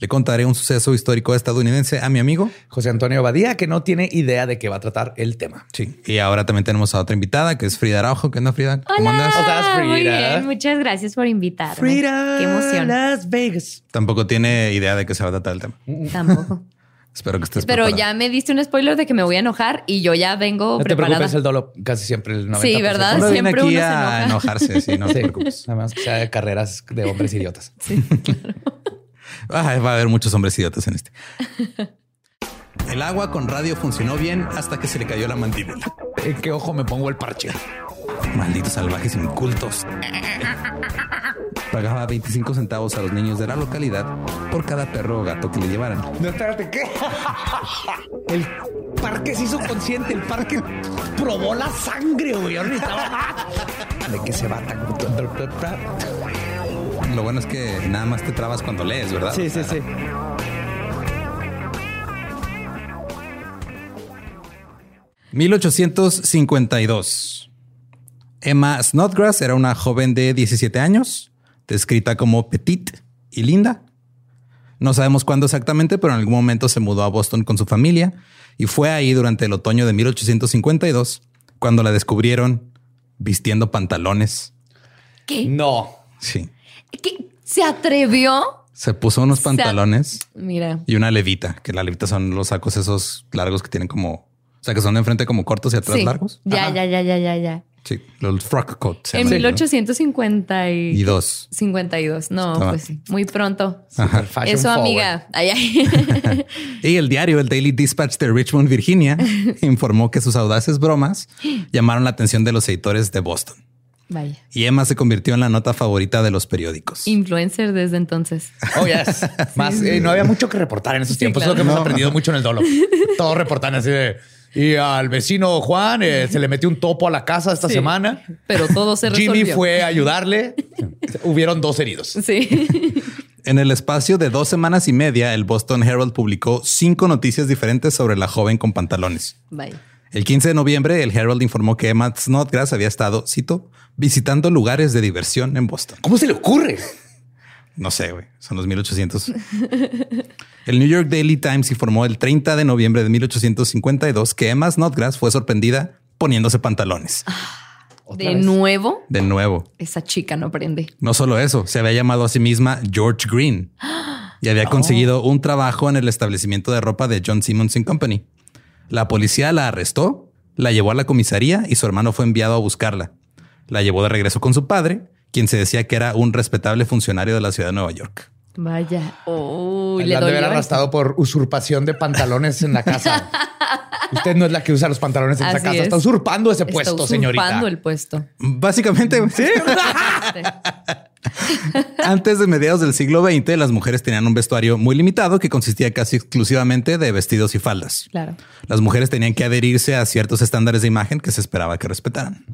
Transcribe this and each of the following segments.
le contaré un suceso histórico estadounidense a mi amigo José Antonio Badía, que no tiene idea de qué va a tratar el tema. Sí. Y ahora también tenemos a otra invitada que es Frida Araujo. ¿Qué onda, Frida? ¿Cómo andas? Muy bien. Muchas gracias por invitarme. Frida, Qué emoción. Las Vegas. Tampoco tiene idea de qué se va a tratar el tema. Tampoco. Espero que estés Pero preparada. ya me diste un spoiler de que me voy a enojar y yo ya vengo No te preparada. preocupes, el dolo casi siempre el 90%. Sí, ¿verdad? Uno viene siempre aquí uno se a enoja. enojarse, sí, no te Sí, preocupes. Nada más que sea de carreras de hombres idiotas. Ah, va a haber muchos hombres idiotas en este. El agua con radio funcionó bien hasta que se le cayó la mandíbula. ¿En qué ojo me pongo el parche? Malditos salvajes incultos. Pagaba 25 centavos a los niños de la localidad por cada perro o gato que le llevaran. No, espérate, ¿qué? El parque se hizo consciente, el parque probó la sangre, güey. ¿De qué se va tan... Lo bueno es que nada más te trabas cuando lees, ¿verdad? Sí, sí, sí. $1852. Emma Snodgrass era una joven de 17 años, descrita como petite y linda. No sabemos cuándo exactamente, pero en algún momento se mudó a Boston con su familia y fue ahí durante el otoño de 1852 cuando la descubrieron vistiendo pantalones. ¿Qué? No. Sí. ¿Qué? ¿Se atrevió? Se puso unos pantalones Mira. y una levita, que la levita son los sacos esos largos que tienen como, o sea, que son de enfrente como cortos y atrás Sí. largos. Ya, Ajá. ya, ya, ya, ya, ya. Sí, los frock coat. se En llaman, ¿no? 1850 y... Y dos. 52. No, Estaba- pues sí. Muy pronto. Ajá. Eso, forward. amiga. Ay, ay. Y el diario, el Daily Dispatch de Richmond, Virginia, informó que sus audaces bromas llamaron la atención de los editores de Boston. Vaya. Y Emma se convirtió en la nota favorita de los periódicos. Influencer desde entonces. Oh, yes. Más, eh, no había mucho que reportar en esos Sí, tiempos. claro. Es lo que hemos aprendido mucho en el dolo. Todos reportan así de. Y al vecino Juan eh, se le metió un topo a la casa esta Sí. semana. Pero todo se resolvió. Jimmy fue a ayudarle. Hubieron dos heridos. Sí. En el espacio de dos semanas y media, el Boston Herald publicó cinco noticias diferentes sobre la joven con pantalones. Vaya. El 15 de noviembre, el Herald informó que Emma Snodgrass había estado, cito, visitando lugares de diversión en Boston. ¿Cómo se le ocurre? No sé, güey, son los 1800. El New York Daily Times informó el 30 de noviembre de 1852 que Emma Snodgrass fue sorprendida poniéndose pantalones. De nuevo, De nuevo. esa chica no aprende. No solo eso, se había llamado a sí misma George Green y había conseguido un trabajo en el establecimiento de ropa de John Simmons and Company. La policía la arrestó, la llevó a la comisaría y su hermano fue enviado a buscarla. La llevó de regreso con su padre, quien se decía que era un respetable funcionario de la ciudad de Nueva York. Vaya. Uy, La le han de haber arrastrado por usurpación de pantalones en la casa. Usted no es la que usa los pantalones en esa Así casa. es. Está usurpando ese Está puesto, usurpando señorita. el puesto. Básicamente, antes de mediados del siglo XX, las mujeres tenían un vestuario muy limitado que consistía casi exclusivamente de vestidos y faldas. Claro. Las mujeres tenían que adherirse a ciertos estándares de imagen que se esperaba que respetaran.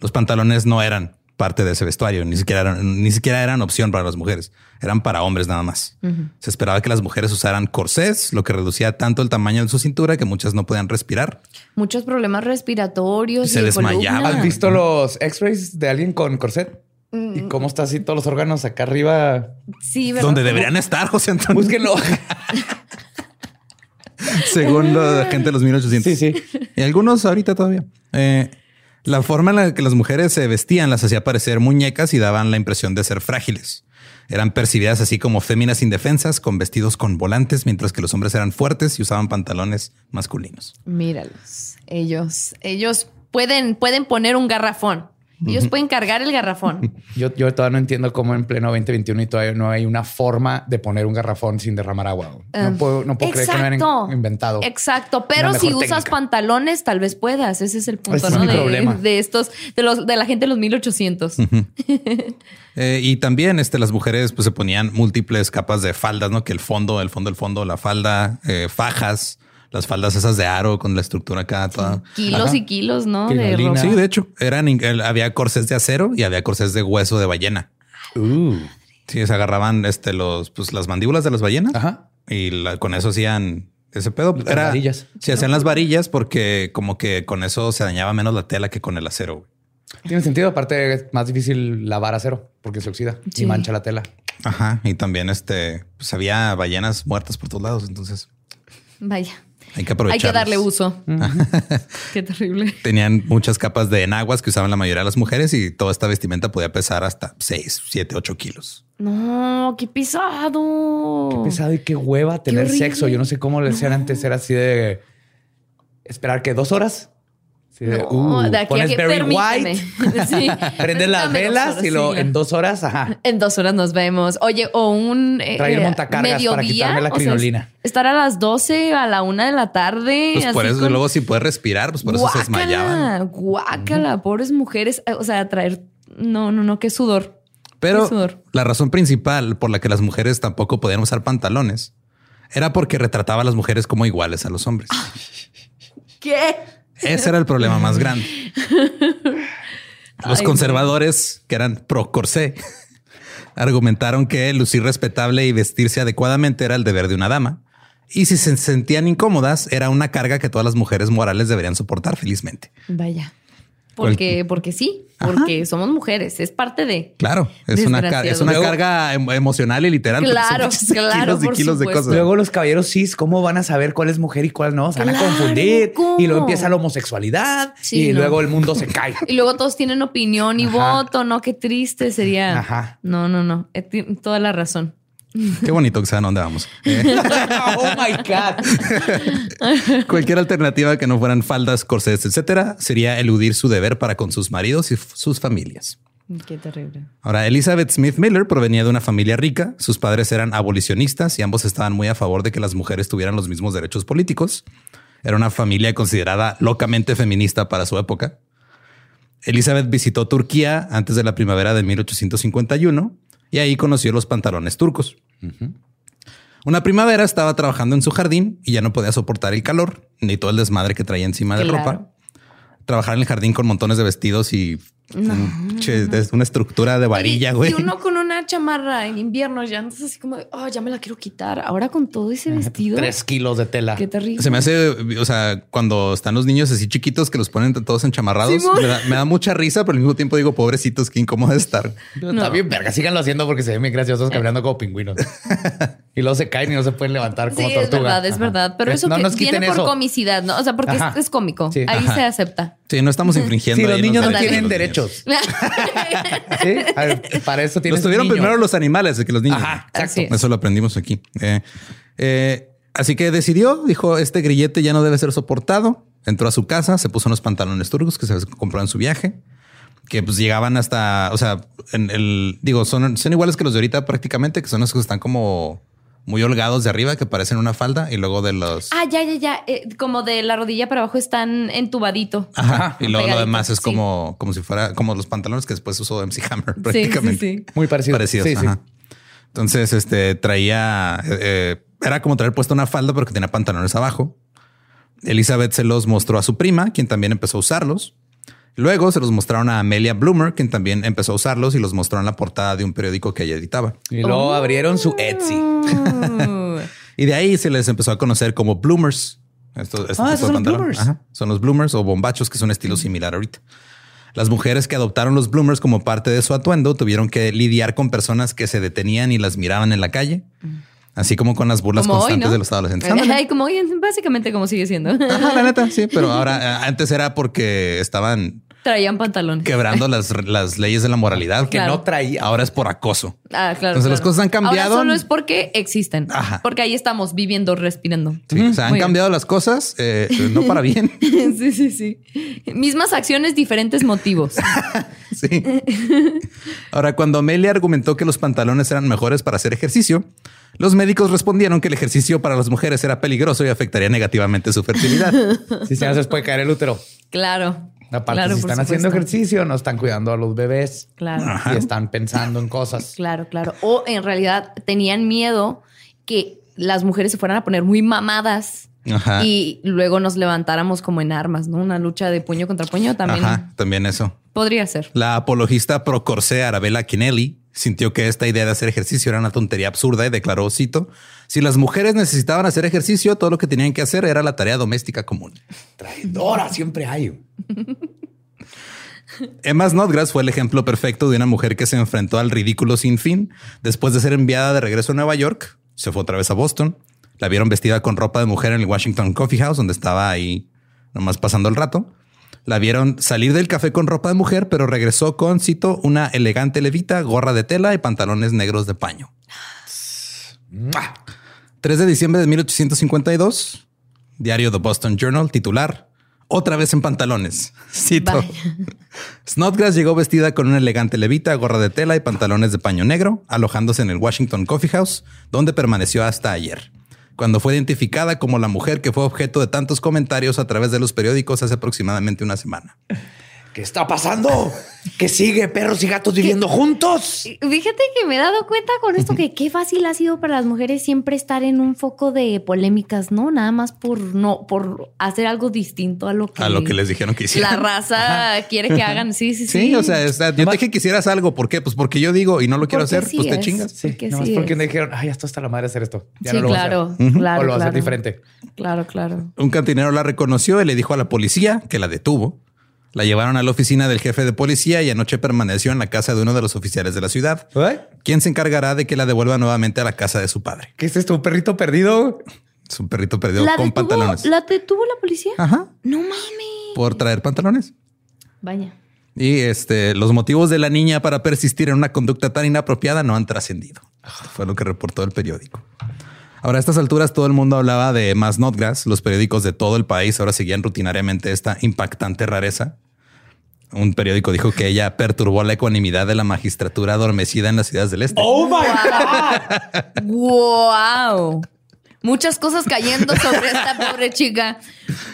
Los pantalones no eran parte de ese vestuario, ni siquiera eran, ni siquiera eran opción para las mujeres, eran para hombres nada más. Se esperaba que las mujeres usaran corsés, lo que reducía tanto el tamaño de su cintura que muchas no podían respirar. Muchos problemas respiratorios. Y se y de desmayaba. columna. ¿Has visto los x-rays de alguien con corset? ¿Y cómo está así todos los órganos acá arriba? Sí, ¿verdad? Donde deberían estar, José Antonio, Búsquenlo. según la gente de los 1800. Sí, sí. Y algunos ahorita todavía. Eh, la forma en la que las mujeres se vestían las hacía parecer muñecas y daban la impresión de ser frágiles. Eran percibidas así como féminas indefensas con vestidos con volantes, mientras que los hombres eran fuertes y usaban pantalones masculinos. Míralos. Ellos, ellos pueden, pueden poner un garrafón. Ellos pueden cargar el garrafón. Yo, yo todavía no entiendo cómo en pleno 2021 y todavía no hay una forma de poner un garrafón sin derramar agua. No Um, puedo, no puedo creer que no hayan exacto. inventado. Exacto, pero si usas pantalones, tal vez puedas. Ese es el punto, Ese es ¿no? de, problema. de estos, de los, de la gente de los 1800. Eh, y también este, las mujeres pues, se ponían múltiples capas de faldas, no que el fondo, el fondo, el fondo, la falda, eh, fajas, las faldas esas de aro con la estructura acá toda. Kilos Ajá. y kilos, ¿no? De ropa. Sí, de hecho, eran había corsés de acero y había corsés de hueso de ballena. Uh. Sí, se agarraban este, los, pues, las mandíbulas de las ballenas Ajá. y la- con eso hacían ese pedo. Las varillas. Se hacían las varillas porque como que con eso se dañaba menos la tela que con el acero. güey. Tiene sentido. Aparte, es más difícil lavar acero porque se oxida Sí. y mancha la tela. Ajá. Y también este, pues había ballenas muertas por todos lados. Entonces Vaya. Hay que aprovechar. Hay que darle uso. Qué terrible. Tenían muchas capas de enaguas que usaban la mayoría de las mujeres y toda esta vestimenta podía pesar hasta 6, 7, 8 kilos. No, qué pesado. Qué pesado y qué hueva tener sexo. Yo no sé cómo le decían antes. Era así de esperar que dos horas. De, No, uh, de aquí a pones que Barry permíteme. White, Sí. prendes las velas horas, y lo sí. en dos horas. Ajá. En dos horas nos vemos. Oye, o un eh, Traer eh, montacargas para mediodía, quitarme la o sea, crinolina. estar a las 12 a la una de la tarde. Pues por eso con- luego si puedes respirar, pues por eso se desmayaban. Guácala, guácala, pobres mujeres. Eh, O sea, traer. No, no, no, qué sudor. Pero Qué sudor. la razón principal por la que las mujeres tampoco podían usar pantalones era porque retrataba a las mujeres como iguales a los hombres. ¿Qué? Ese era el problema más grande. Los Ay, conservadores, que eran pro corsé, argumentaron que lucir respetable y vestirse adecuadamente era el deber de una dama. Y si se sentían incómodas, era una carga que todas las mujeres morales deberían soportar felizmente. Vaya. Porque, porque sí, porque somos mujeres. Es parte de. Claro, es una, car- es una Luego- carga em- emocional y literal. Claro, claro, kilos y por kilos de cosas. Luego los caballeros cis, ¿cómo van a saber cuál es mujer y cuál no? Se van a confundir ¿cómo? y luego empieza la homosexualidad Sí, y no. luego el mundo se cae. Y luego todos tienen opinión y Ajá. voto, ¿no? Qué triste sería. Ajá. No, no, no. Eh, Toda la razón. Qué bonito que saben dónde vamos. Eh, oh my God. cualquier alternativa que no fueran faldas, corsés, etcétera, sería eludir su deber para con sus maridos y sus familias. Qué terrible. Ahora, Elizabeth Smith Miller provenía de una familia rica. Sus padres eran abolicionistas y ambos estaban muy a favor de que las mujeres tuvieran los mismos derechos políticos. Era una familia considerada locamente feminista para su época. Elizabeth visitó Turquía antes de la primavera de 1851 y ahí conoció los pantalones turcos. Una primavera estaba trabajando en su jardín y ya no podía soportar el calor ni todo el desmadre que traía encima de Claro. ropa. Trabajar en el jardín con montones de vestidos y un che- es una estructura de varilla, güey. Y uno con una chamarra en invierno ya andas así como, de, oh, ya me la quiero quitar. Ahora con todo ese vestido. Tres kilos de tela. Qué terrible. Se me hace, o sea, cuando están los niños así chiquitos que los ponen todos enchamarrados, me da, me da mucha risa, pero al mismo tiempo digo, pobrecitos, qué incómodo de estar. Está bien, verga. Síganlo haciendo porque se ven bien graciosos caminando como pingüinos. y luego se caen y no se pueden levantar como Sí, tortuga. es verdad, es Ajá. verdad. Pero Es- eso no que nos viene por eso. comicidad, ¿no? O sea, porque es, cómico. Sí. Ahí Ajá. se acepta. Sí, no estamos infringiendo. Sí, los niños no tienen derechos. Sí, ver, para eso Los tuvieron primero los animales que los niños. Ajá, exacto. es. Eso lo aprendimos aquí. Eh, eh, así que decidió, dijo, este grillete ya no debe ser soportado. Entró a su casa, se puso unos pantalones turcos que se compró en su viaje, que pues llegaban hasta, o sea, en el, digo, son, son iguales que los de ahorita prácticamente, que son los que están como muy holgados de arriba, que parecen una falda, y luego de los... Ah, ya, ya, ya. Eh, como de la rodilla para abajo están entubadito. Ajá, y luego lo demás es sí. como, como si fuera como los pantalones que después usó MC Hammer prácticamente. sí, sí. Muy parecido. parecidos. Sí, sí. ajá. Entonces, este traía, eh, eh, era como traer puesto una falda porque tenía pantalones abajo. Elizabeth se los mostró a su prima, quien también empezó a usarlos. Luego se los mostraron a Amelia Bloomer, quien también empezó a usarlos y los mostró en la portada de un periódico que ella editaba. Y luego abrieron su Etsy. Y de ahí se les empezó a conocer como bloomers. Estos, este Ah, son los bloomers. Ajá. Son los bloomers o bombachos, que es un estilo similar ahorita. Las mujeres que adoptaron los bloomers como parte de su atuendo tuvieron que lidiar con personas que se detenían y las miraban en la calle, así como con las burlas como hoy, constantes ¿no? de los adolescentes. Ay, como hoy, básicamente como sigue siendo. Ajá, la neta, sí, pero ahora eh, antes era porque estaban Traían pantalones. quebrando las, las leyes de la moralidad. Que Claro. no traía. Ahora es por acoso. Ah, claro. Entonces, las cosas han cambiado. Ahora solo es porque existen. Ajá. Porque ahí estamos viviendo, respirando. Sí, o sea, han Muy bien. cambiado las cosas, eh, no para bien. sí, sí, sí. Mismas acciones, diferentes motivos. Sí. Ahora, cuando Amelia argumentó que los pantalones eran mejores para hacer ejercicio, los médicos respondieron que el ejercicio para las mujeres era peligroso y afectaría negativamente su fertilidad. Si se hace puede caer el útero. Claro. Aparte, Claro, si están haciendo ejercicio, no están cuidando a los bebés. Claro. Y están pensando en cosas. Claro, claro. O en realidad tenían miedo que las mujeres se fueran a poner muy mamadas Ajá. y luego nos levantáramos como en armas, ¿no? Una lucha de puño contra puño también Ajá, también eso. podría ser. La apologista pro corsé Arabella Kinelli sintió que esta idea de hacer ejercicio era una tontería absurda y declaró, cito, si las mujeres necesitaban hacer ejercicio, todo lo que tenían que hacer era la tarea doméstica común. Traidora siempre hay. Emma Snodgrass fue el ejemplo perfecto de una mujer que se enfrentó al ridículo sin fin. Después de ser enviada de regreso a Nueva York, se fue otra vez a Boston. La vieron vestida con ropa de mujer en el Washington Coffee House, donde estaba ahí nomás pasando el rato. La vieron salir del café con ropa de mujer, pero regresó con, cito, una elegante levita, gorra de tela y pantalones negros de paño. 3 de diciembre de 1852, diario The Boston Journal, titular, otra vez en pantalones. Cito. Snodgrass llegó vestida con una elegante levita, gorra de tela y pantalones de paño negro, alojándose en el Washington Coffee House, donde permaneció hasta ayer, cuando fue identificada como la mujer que fue objeto de tantos comentarios a través de los periódicos hace aproximadamente una semana. ¿Qué está pasando? ¿Qué sigue? Perros y gatos viviendo juntos. Fíjate que me he dado cuenta con esto que qué fácil ha sido para las mujeres siempre estar en un foco de polémicas, ¿no? Nada más por no, por hacer algo distinto a lo que, A lo que les dijeron que la hicieran. raza quiere que hagan. Sí, sí, sí. Sí, o sea, es- yo te dije que hicieras algo. ¿Por qué? Pues porque yo digo y no lo quiero Porque hacer, sí pues te es. chingas. Sí, Nomás sí porque es. me dijeron, ay, esto está la madre hacer esto. Ya sí, no lo voy a claro, hacer. claro. O lo va a hacer claro. diferente. Claro, claro. Un cantinero la reconoció y le dijo a la policía que la detuvo. La llevaron a la oficina del jefe de policía y anoche permaneció en la casa de uno de los oficiales de la ciudad, ¿Ay? quien se encargará de que la devuelva nuevamente a la casa de su padre. ¿Qué es esto? ¿Un perrito perdido? Su perrito perdido ¿La con detuvo, pantalones. ¿La detuvo la policía? Ajá. No mames. Por traer pantalones. Vaya. Y este, los motivos de la niña para persistir en una conducta tan inapropiada no han trascendido. Fue lo que reportó el periódico. Ahora, a estas alturas, todo el mundo hablaba de Emma Snodgrass. Los periódicos de todo el país ahora seguían rutinariamente esta impactante rareza. Un periódico dijo que ella perturbó la ecuanimidad de la magistratura adormecida en las ciudades del este. ¡Oh, my God! Wow. Muchas cosas cayendo sobre esta pobre chica.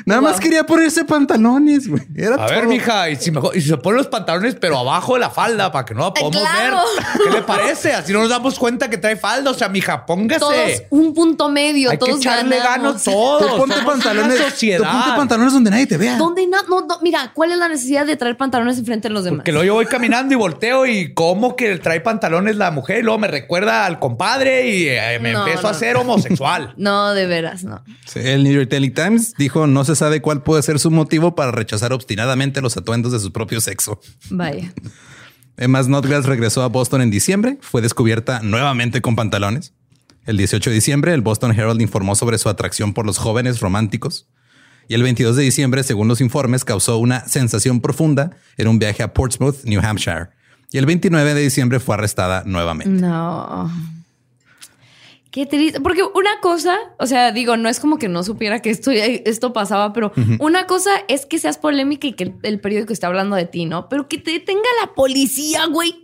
Nada más quería ponerse pantalones, güey. Era A ver, mija, y si, mejor, y si se ponen los pantalones, pero abajo de la falda, para que no la podamos claro. ver. ¿Qué le parece? Así no nos damos cuenta que trae falda. O sea, mija, póngase. Todos un punto medio, Hay que todos echarle ganamos. ganas todos. Tú ponte pantalones. Tú sociedad. ponte pantalones donde nadie te vea. ¿Dónde na- no, no, mira, ¿cuál es la necesidad de traer pantalones enfrente de los demás? Porque luego yo voy caminando y volteo y como que trae pantalones la mujer y luego me recuerda al compadre y eh, me No, empiezo no. a ser homosexual. No, de veras, no. Sí, El New York Daily Times dijo no se sabe cuál puede ser su motivo para rechazar obstinadamente los atuendos de su propio sexo. Vaya. Emma Snodgrass regresó a Boston en diciembre. Fue descubierta nuevamente con pantalones. El 18 de diciembre, el Boston Herald informó sobre su atracción por los jóvenes románticos. Y el 22 de diciembre, según los informes, causó una sensación profunda en un viaje a Portsmouth, New Hampshire. Y el 29 de diciembre fue arrestada nuevamente. No. Qué triste. Porque una cosa, o sea, digo, no es como que no supiera que esto, esto pasaba, pero una cosa es que seas polémica y que el, el periódico esté hablando de ti, ¿no? Pero que te detenga la policía, güey.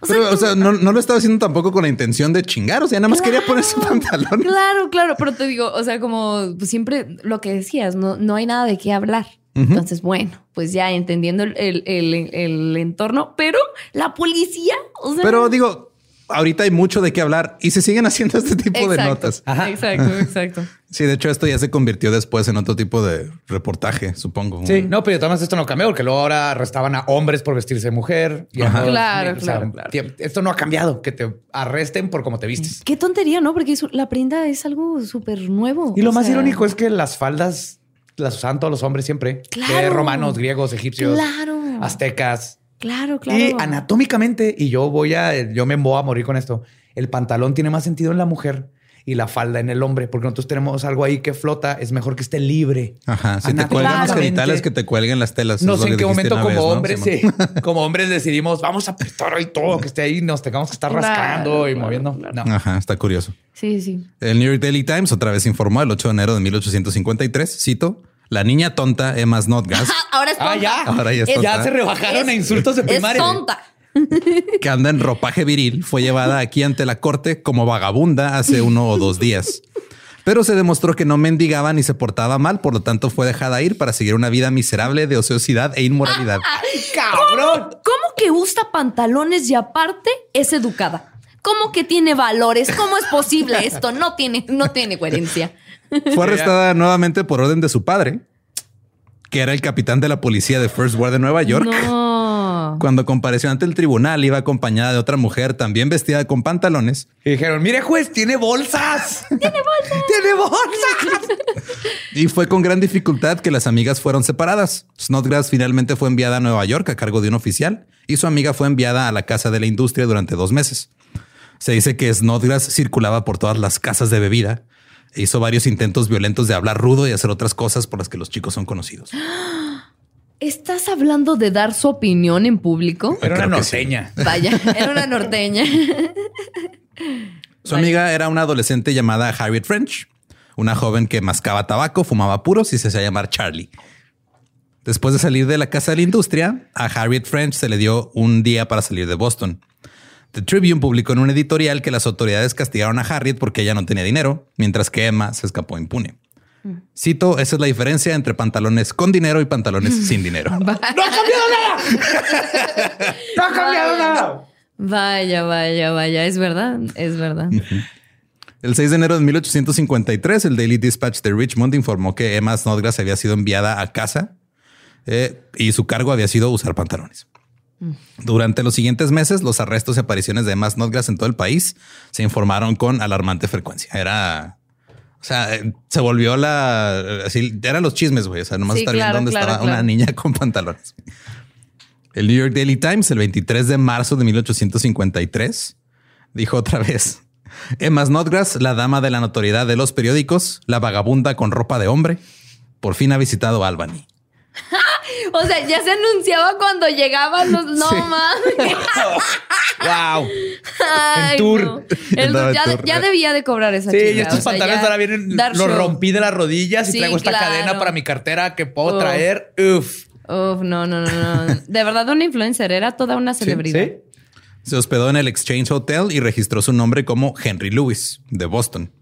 O sea, Pero, o tú- sea, no, no lo estaba haciendo tampoco con la intención de chingar. O sea, nada más quería ponerse Claro, pantalones. Claro, claro, pero te digo, o sea, como siempre lo que decías, no, no hay nada de qué hablar. Entonces, bueno, pues ya entendiendo el- el entorno, pero la policía, o sea. Pero digo, ahorita hay mucho de qué hablar y se siguen haciendo este tipo de notas. Exacto, exacto. Sí, de hecho, esto ya se convirtió después en otro tipo de reportaje, supongo. Sí, no, pero además esto no cambió porque luego ahora arrestaban a hombres por vestirse de mujer. Y Ajá. Claro, o sea, claro, Esto no ha cambiado, que te arresten por cómo te vistes. Qué tontería, ¿no? Porque la prenda es algo súper nuevo. Y lo O más sea, irónico es que las faldas las usaban todos los hombres siempre. De Claro. romanos, griegos, egipcios, Claro. aztecas. Claro, claro. Y anatómicamente, y yo voy a, yo me voy a morir con esto. El pantalón tiene más sentido en la mujer y la falda en el hombre, porque nosotros tenemos algo ahí que flota. Es mejor que esté libre. Ajá. Si te cuelgan los genitales, que te cuelguen las telas. No sé en qué momento como vez, hombres, sí, como hombres decidimos, vamos a apretar ahí todo, que esté ahí, nos tengamos que estar Claro, rascando y claro, moviendo. claro. No. Ajá, está curioso. Sí, sí. El New York Daily Times otra vez informó el 8 de enero de 1853, cito, la niña tonta Emma Snodgrass, Ahora es tonta. Ah, ya. Ahora ya es Es- tonta. Ya se rebajaron a insultos de Es primaria. tonta. que anda en ropaje viril, fue llevada aquí ante la corte como vagabunda hace uno o dos días. Pero se demostró que no mendigaba ni se portaba mal, por lo tanto fue dejada ir para seguir una vida miserable de ociosidad e inmoralidad. ¡Cabrón! ¿Cómo que usa pantalones y aparte es educada? ¿Cómo que tiene valores? ¿Cómo es posible esto? No tiene, no tiene coherencia. Fue arrestada nuevamente por orden de su padre, que era el capitán de la policía de First Ward de Nueva York. No. Cuando compareció ante el tribunal, iba acompañada de otra mujer también vestida con pantalones. Y dijeron, mire juez, tiene bolsas. Tiene bolsas. Tiene bolsas. Y fue con gran dificultad que las amigas fueron separadas. Snodgrass finalmente fue enviada a Nueva York a cargo de un oficial y su amiga fue enviada a la casa de la industria durante dos meses. Se dice que Snodgrass circulaba por todas las casas de bebida e hizo varios intentos violentos de hablar rudo y hacer otras cosas por las que los chicos son conocidos. ¿Estás hablando de dar su opinión en público? Era una sí. norteña. Vaya, era una norteña. Su amiga era una adolescente llamada Harriet French, una joven que mascaba tabaco, fumaba puros y se hacía llamar Charlie. Después de salir de la casa de la industria, a Harriet French se le dio un día para salir de Boston. The Tribune publicó en un editorial que las autoridades castigaron a Harriet porque ella no tenía dinero, mientras que Emma se escapó impune. Cito, esa es la diferencia entre pantalones con dinero y pantalones sin dinero. ¡No ha cambiado nada! ¡No ha cambiado nada! Vaya, vaya, vaya. Es verdad, es verdad. El 6 de enero de 1853, el Daily Dispatch de Richmond informó que Emma Snodgrass había sido enviada a casa eh, y su cargo había sido usar pantalones. Durante los siguientes meses, los arrestos y apariciones de Emma Snodgrass en todo el país se informaron con alarmante frecuencia. Era, o sea, eh, se volvió la, así, eran los chismes, güey. O sea, nomás Sí, estar claro, viendo dónde claro, estaba claro. una niña con pantalones. El New York Daily Times, el 23 de marzo de 1853, dijo otra vez, Emma Snodgrass, la dama de la notoriedad de los periódicos, la vagabunda con ropa de hombre, por fin ha visitado Albany. O sea, ya se anunciaba cuando llegaban los. No Sí. mames. ¡Wow! Ay, tour. no. El- ya, tour. ya debía de cobrar esa Sí, chica, y estos o sea, pantalones ahora vienen, los show. rompí de las rodillas y Sí, traigo esta claro. cadena para mi cartera que puedo Uf. traer. Uf. Uf, no, no, no, no. De verdad, una influencer era toda una celebridad. ¿Sí? Se hospedó en el Exchange Hotel y registró su nombre como Henry Lewis de Boston.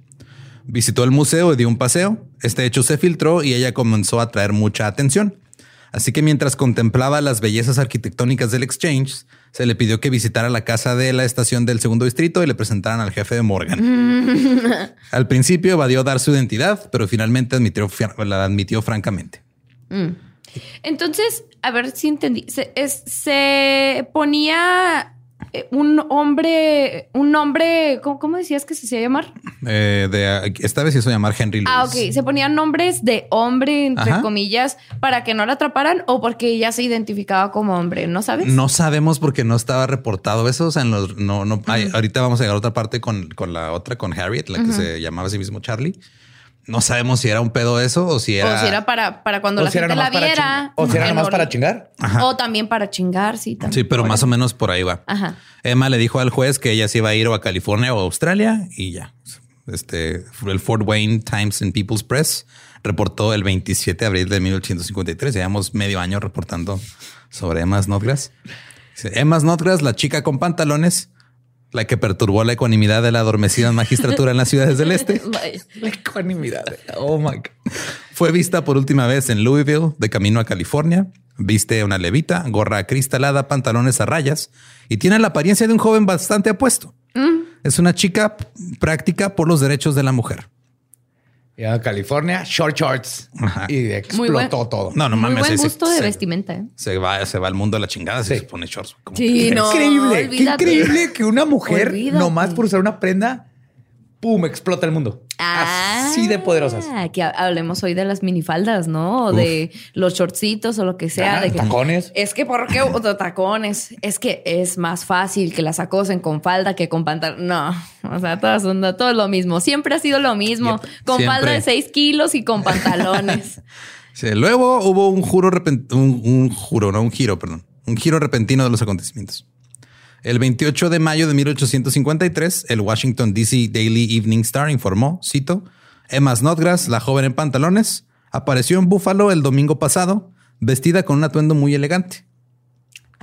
Visitó el museo y dio un paseo. Este hecho se filtró y ella comenzó a atraer mucha atención. Así que mientras contemplaba las bellezas arquitectónicas del Exchange, se le pidió que visitara la casa de la estación del segundo distrito y le presentaran al jefe de Morgan. al principio evadió dar su identidad, pero finalmente admitió, la admitió francamente. Entonces, a ver si entendí. Se, es- se ponía eh, un hombre, un nombre, ¿cómo, cómo decías que se hacía llamar? Eh, de, esta vez se hizo llamar Henry Louis. Ah, ok. Se ponían nombres de hombre, entre Ajá. comillas, para que no la atraparan o porque ella se identificaba como hombre, ¿no sabes? No sabemos porque no estaba reportado eso. O sea, en los, no, no, hay- ahorita vamos a llegar a otra parte con, con la otra, con Harriet, la que se llamaba a sí mismo Charlie. No sabemos si era un pedo eso o si era. O si era para, para cuando O la si era gente la viera. O si era nomás no- para chingar. O también para chingar, sí. También. Sí, pero más o menos por ahí va. Ajá. Emma le dijo al juez que ella se iba a ir o a California o a Australia y ya. Este, el Fort Wayne Times and People's Press reportó el 27 de abril de 1853. Llevamos medio año reportando sobre Emma Snodgrass. Dice, Emma Snodgrass, la chica con pantalones, la que perturbó la ecuanimidad de la adormecida magistratura en las ciudades del este. La ecuanimidad. Oh my God. Fue vista por última vez en Louisville, de camino a California. Viste una levita, gorra acristalada, pantalones a rayas y tiene la apariencia de un joven bastante apuesto. Es una chica práctica por los derechos de la mujer. A California, short shorts. Ajá. Y explotó buen- todo. No, no Muy mames. buen ese- gusto de se, vestimenta, ¿eh? Se va, se va al mundo a la chingada si Sí. se pone shorts. Como Sí, que- no. increíble. olvídate. Qué increíble que una mujer, Olvídate. nomás por usar una prenda, pum, explota el mundo. Así de poderosas. Ah, que ha- hablemos hoy de las minifaldas, ¿no? O de los shortcitos o lo que sea. Ah, de que- tacones. Es que, ¿por qué o tacones? Es que es más fácil que las acosen con falda que con pantalón. No, o sea, todas son, todo es lo mismo. Siempre ha sido lo mismo. Yep. Con Siempre. falda de 6 kilos y con pantalones. Sí, luego hubo un juro un, un juro, no un giro, perdón, un giro repentino de los acontecimientos. El 28 de mayo de 1853, el Washington DC Daily Evening Star informó, cito, Emma Snodgrass, la joven en pantalones, apareció en Buffalo el domingo pasado, vestida con un atuendo muy elegante.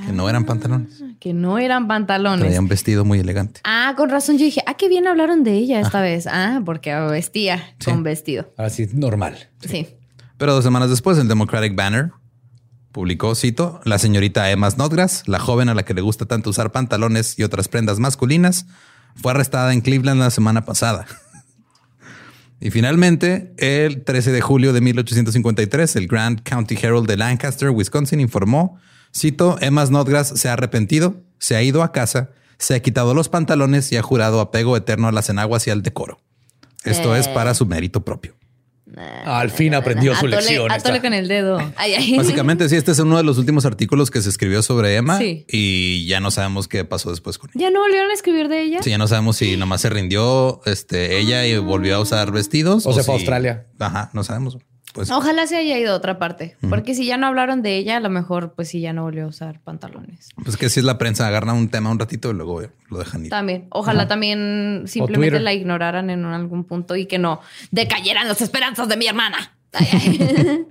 Que no eran pantalones, que no eran pantalones. traía un vestido muy elegante. Ah, con razón. Yo dije, ah, qué bien hablaron de ella esta vez. Ah, porque vestía Sí. con vestido. Ahora sí, normal. Sí. Pero dos semanas después, el Democratic Banner publicó, cito, la señorita Emma Snodgrass, la joven a la que le gusta tanto usar pantalones y otras prendas masculinas, fue arrestada en Cleveland la semana pasada. y finalmente, el 13 de julio de 1853, el Grand County Herald de Lancaster, Wisconsin, informó, cito, Emma Snodgrass se ha arrepentido, se ha ido a casa, se ha quitado los pantalones y ha jurado apego eterno a las enaguas y al decoro. Esto es para su mérito propio. Al fin aprendió su Atole- lección. atole con el dedo. Ay, ay. Básicamente, sí, este es uno de los últimos artículos que se escribió sobre Emma Sí. y ya no sabemos qué pasó después con ella. ¿Ya no volvieron a escribir de ella? Sí, ya no sabemos si nomás se rindió este, ella y volvió a usar vestidos O se fue si- a Australia. Ajá, no sabemos. Pues Ojalá se haya ido a otra parte. Porque si ya no hablaron de ella, a lo mejor pues sí ya no volvió a usar pantalones. pues que si es la prensa, agarran un tema un ratito y luego lo dejan ir. También. Ojalá también simplemente la ignoraran en algún punto y que no decayeran las esperanzas de mi hermana.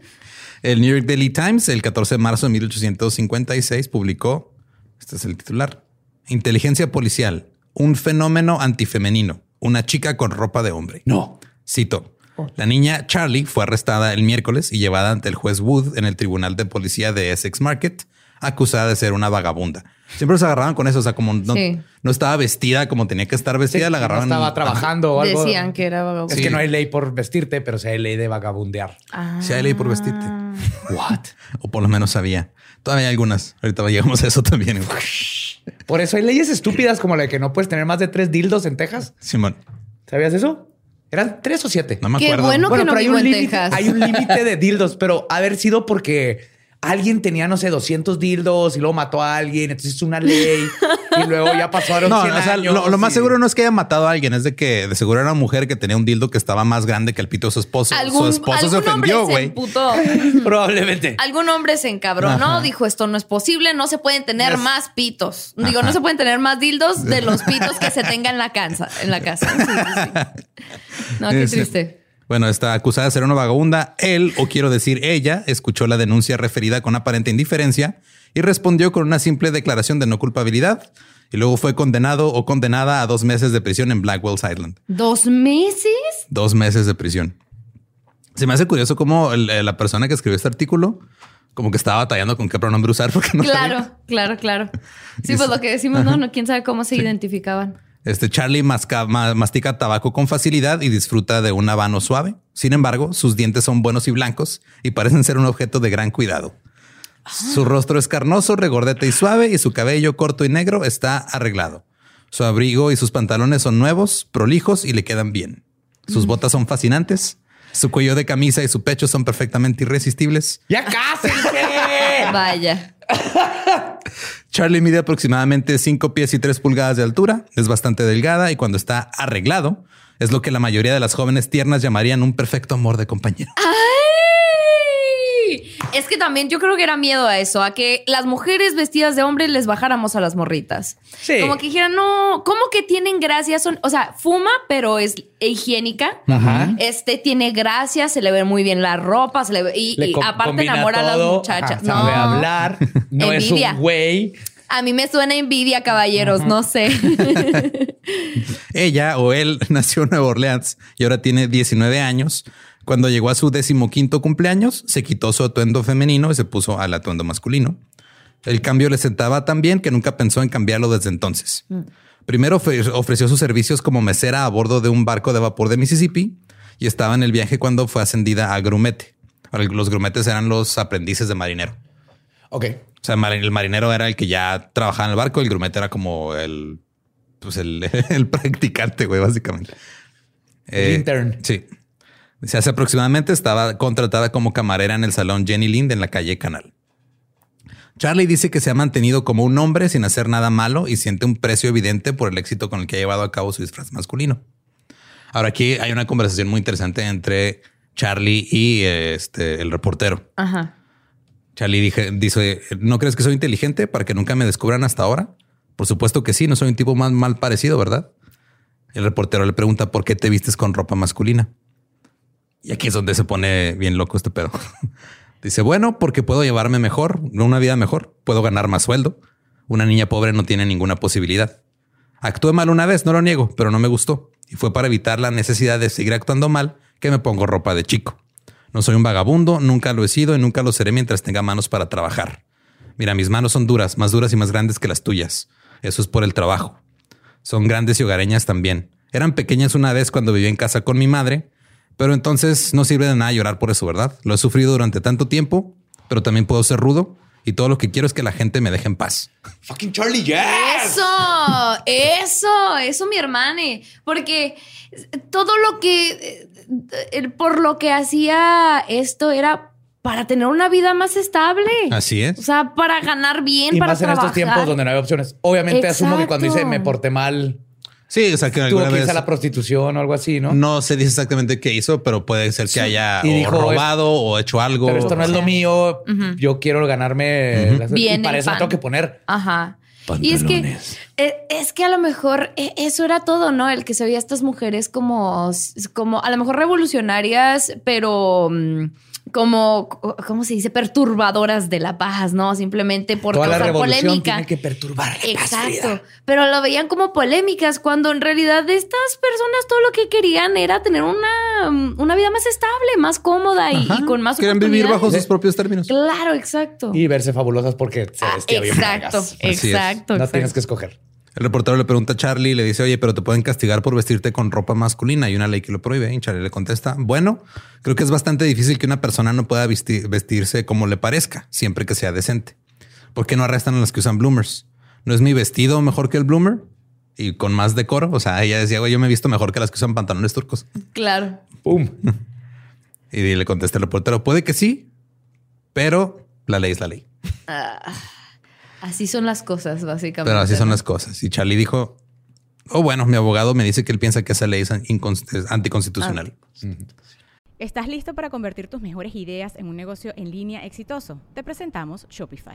El New York Daily Times, el 14 de marzo de 1856, publicó, este es el titular, Inteligencia policial, un fenómeno antifemenino, una chica con ropa de hombre. No. Cito. La niña Charlie fue arrestada el miércoles y llevada ante el juez Wood en el Tribunal de Policía de Essex Market, acusada de ser una vagabunda. Siempre se agarraban con eso, o sea, como no, Sí. no estaba vestida como tenía que estar vestida, Sí, la agarraban. No estaba trabajando o algo. Decían que era vagabundo. Es Sí. que no hay ley por vestirte, pero sí hay ley de vagabundear. Ah. Sí hay ley por vestirte. What? O por lo menos sabía. Todavía hay algunas. Ahorita llegamos a eso también. Por eso hay leyes estúpidas como la de que no puedes tener más de tres dildos en Texas. Simón, ¿Sabías eso? ¿Eran tres o siete? no me Qué acuerdo. bueno. que no pero hay vivo un en límite. Texas. Hay un límite de dildos, pero haber sido porque alguien tenía, no sé, 200 dildos y luego mató a alguien. Entonces hizo una ley y luego ya pasaron No, 100 o sea, años lo, lo más y- seguro no es que haya matado a alguien, es de que de seguro era una mujer que tenía un dildo que estaba más grande que el pito de su esposo. su esposo se algún hombre ofendió, se güey. Probablemente. Algún hombre se encabronó, Ajá. dijo esto no es posible, no se pueden tener más pitos. Digo, no se pueden tener más dildos de los pitos que se tenga en la casa. En la casa. Sí, sí, sí. No, qué Sí. triste. Bueno, está acusada de ser una vagabunda. Él, o quiero decir ella, escuchó la denuncia referida con aparente indiferencia y respondió con una simple declaración de no culpabilidad y luego fue condenado o condenada a dos meses de prisión en Blackwell's Island. ¿Dos meses? Dos meses de prisión. Se me hace curioso cómo el- eh, la persona que escribió este artículo como que estaba batallando con qué pronombre usar porque no Claro, sabía. claro, claro. Sí, pues lo que decimos, no, no, quién sabe cómo se identificaban. Este Charlie masca- ma- mastica tabaco con facilidad y disfruta de un habano suave. Sin embargo, sus dientes son buenos y blancos y parecen ser un objeto de gran cuidado. Su rostro es carnoso, regordete y suave y su cabello corto y negro está arreglado. Su abrigo y sus pantalones son nuevos, prolijos y le quedan bien. Sus botas son fascinantes. Su cuello de camisa y su pecho son perfectamente irresistibles. ¡Ya cásense! Vaya. Charlie mide aproximadamente 5 pies y 3 pulgadas de altura, es bastante delgada y cuando está arreglado es lo que la mayoría de las jóvenes tiernas llamarían un perfecto amor de compañero. Es que también yo creo que era miedo a eso, a que las mujeres vestidas de hombre les bajáramos a las morritas. Sí. Como que dijeran, no, ¿cómo que tienen gracia? Son, o sea, fuma, pero es higiénica. Ajá. Este tiene gracia, se le ve muy bien la ropa, se le ve, y, Le y aparte enamora a las muchachas. Ajá, sabe no, hablar. No Envidia. es un güey. a mí me suena envidia, caballeros, no sé. Ella o él nació en Nueva Orleans y ahora tiene 19 años. Cuando llegó a su decimoquinto cumpleaños, se quitó su atuendo femenino y se puso al atuendo masculino. El cambio le sentaba tan bien que nunca pensó en cambiarlo desde entonces. Primero ofre- ofreció sus servicios como mesera a bordo de un barco de vapor de Mississippi y estaba en el viaje cuando fue ascendida a grumete. Ahora, Los grumetes eran los aprendices de marinero. Ok. O sea, el marinero era el que ya trabajaba en el barco, el grumete era como el, pues el, el practicante, güey, básicamente. El intern. Sí. Dice, hace aproximadamente estaba contratada como camarera en el salón Jenny Lind en la calle Canal. Charlie dice que se ha mantenido como un hombre sin hacer nada malo y siente un precio evidente por el éxito con el que ha llevado a cabo su disfraz masculino. Ahora aquí hay una conversación muy interesante entre Charlie y este, el reportero. Ajá. Charlie dije, dice, ¿no crees que soy inteligente para que nunca me descubran hasta ahora? Por supuesto que sí, no soy un tipo más mal parecido, ¿verdad? El reportero le pregunta, ¿por qué te vistes con ropa masculina? Y aquí es donde se pone bien loco este pedo. Dice, bueno, porque puedo llevarme mejor, una vida mejor, puedo ganar más sueldo. Una niña pobre no tiene ninguna posibilidad. Actué mal una vez, no lo niego, pero no me gustó. Y fue para evitar la necesidad de seguir actuando mal que me pongo ropa de chico. No soy un vagabundo, nunca lo he sido y nunca lo seré mientras tenga manos para trabajar. Mira, mis manos son duras, más duras y más grandes que las tuyas. Eso es por el trabajo. Son grandes y hogareñas también. Eran pequeñas una vez cuando vivía en casa con mi madre, pero entonces no sirve de nada llorar por eso, ¿verdad? Lo he sufrido durante tanto tiempo, pero también puedo ser rudo y todo lo que quiero es que la gente me deje en paz. Fucking Charlie, yes. Eso, eso, eso, mi hermane. Porque todo lo que, eh, eh, por lo que hacía esto era para tener una vida más estable. Así O es. sea, para ganar bien, Y para más en trabajar. estos tiempos donde no hay opciones. Obviamente asumo que cuando dice Exacto. me porté mal, Sí, o sea que tuvo alguna que vez la prostitución o algo así, ¿no? no se dice exactamente qué hizo, pero puede ser que haya Y o dijo, robado o hecho algo. Pero esto no es lo mío. Yo quiero ganarme las- Bien y para eso tengo que poner. Ajá. Y es que, Pantalones. eh, es que a lo mejor eh, eso era todo, ¿no? El que se veía a estas mujeres como, como a lo mejor revolucionarias, pero mm, como, ¿cómo se dice? Perturbadoras de la paz, ¿no? Simplemente por Toda la causar revolución polémica. tiene que perturbar la paz, Exacto. Frida. Pero lo veían como polémicas cuando en realidad estas personas todo lo que querían era tener una, una vida más estable, más cómoda y, y con más Quieren vivir bajo sus propios términos. Claro, exacto. Y verse fabulosas porque se Ah, vestía bien exacto, es. exacto, No exacto. tienes que escoger. El reportero le pregunta a Charlie y le dice, oye, pero te pueden castigar por vestirte con ropa masculina. Hay una ley que lo prohíbe. Y Charlie le contesta, bueno, creo que es bastante difícil que una persona no pueda vestir- vestirse como le parezca, siempre que sea decente. ¿Por qué no arrestan a los que usan bloomers? ¿No es mi vestido mejor que el bloomer? Y con más decoro. O sea, ella decía, güey, yo me he visto mejor que las que usan pantalones turcos. Claro. Pum. Y le contesta el reportero, puede que sí, pero la ley es la ley. Así son las cosas, básicamente. Pero así son las cosas. Y Charlie dijo, oh, bueno, mi abogado me dice que él piensa que esa ley es anticonstitucional. ¿Estás listo para convertir tus mejores ideas en un negocio en línea exitoso? Te presentamos Shopify.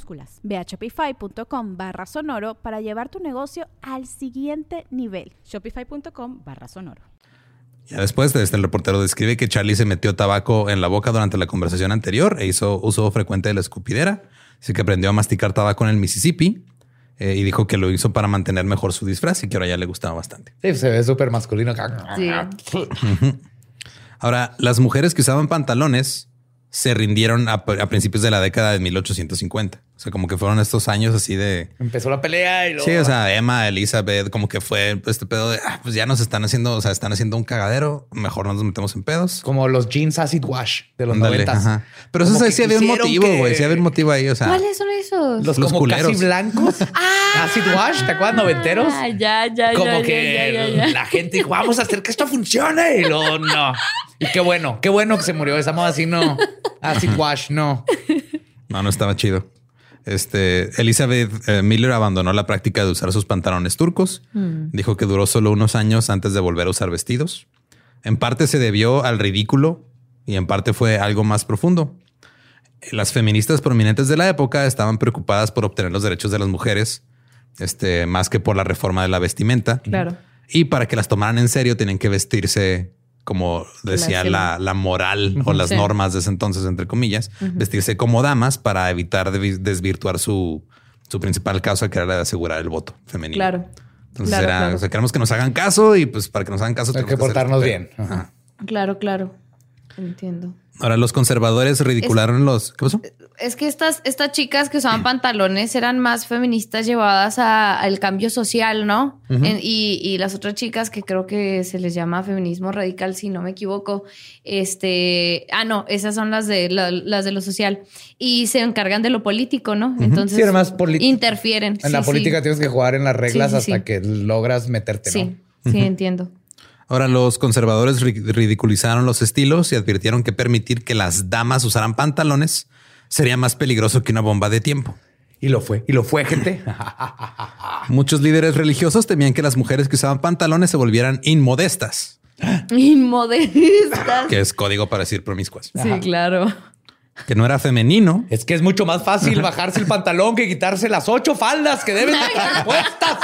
Ve a shopify.com barra sonoro para llevar tu negocio al siguiente nivel. Shopify.com barra sonoro. Ya después, este, el reportero describe que Charlie se metió tabaco en la boca durante la conversación anterior e hizo uso frecuente de la escupidera. Así que aprendió a masticar tabaco en el Mississippi eh, y dijo que lo hizo para mantener mejor su disfraz y que ahora ya le gustaba bastante. Sí, se ve súper masculino. Sí. Ahora, las mujeres que usaban pantalones se rindieron a, a principios de la década de 1850. O sea, como que fueron estos años así de... Empezó la pelea y luego... Sí, o sea, Emma, Elizabeth, como que fue este pedo de, ah, pues ya nos están haciendo, o sea, están haciendo un cagadero, mejor no nos metemos en pedos. Como los jeans acid wash de los Ándale, noventas. ajá. Pero eso Como sí, que sí había un motivo, que- güey. Sí había un motivo ahí, o sea... ¿Cuáles son esos? Los, Los como culeros. casi blancos. acid wash, ¿te acuerdas? Noventeros. Ah, ya, ya, como ya, que ya, ya, ya, ya. la gente dijo, vamos a hacer que esto funcione. Y luego no. Y qué bueno, qué bueno que se murió. Esa moda así no. Acid wash, no. No, no estaba chido. Este, Elizabeth eh, Miller abandonó la práctica de usar sus pantalones turcos. Dijo que duró solo unos años antes de volver a usar vestidos. En parte se debió al ridículo y en parte fue algo más profundo. Las feministas prominentes de la época estaban preocupadas por obtener los derechos de las mujeres, este, más que por la reforma de la vestimenta. Claro. Y para que las tomaran en serio, tienen que vestirse como decía la, la moral o las Sí. normas de ese entonces, entre comillas, vestirse como damas para evitar desvirtuar su, su principal causa, que era la de asegurar el voto femenino. Claro. Entonces Claro, era, claro. o sea, queremos que nos hagan caso y pues para que nos hagan caso Hay tenemos que hacer portarnos este bien. Ajá. Claro, claro. Entiendo. Ahora los conservadores ridicularon los... ¿Qué pasó? Es que estas, estas chicas que usaban pantalones eran más feministas llevadas a- al cambio social, ¿no? En- y, y las otras chicas que creo que se les llama feminismo radical, si no me equivoco. Este, ah, no, esas son las de la- las de lo social. Y se encargan de lo político, ¿no? Entonces Sí, más interfieren. En la política sí. tienes que jugar en las reglas Sí, sí, hasta sí. que logras meterte, ¿no? Sí, sí, entiendo. Ahora los conservadores ri- ridiculizaron los estilos y advirtieron que permitir que las damas usaran pantalones sería más peligroso que una bomba de tiempo. Y lo fue. Y lo fue, gente. Muchos líderes religiosos temían que las mujeres que usaban pantalones se volvieran inmodestas, Inmodestas. que es código para decir promiscuas, Sí, claro. Que no era femenino. Es que es mucho más fácil bajarse el pantalón que quitarse las ocho faldas que deben de estar puestas.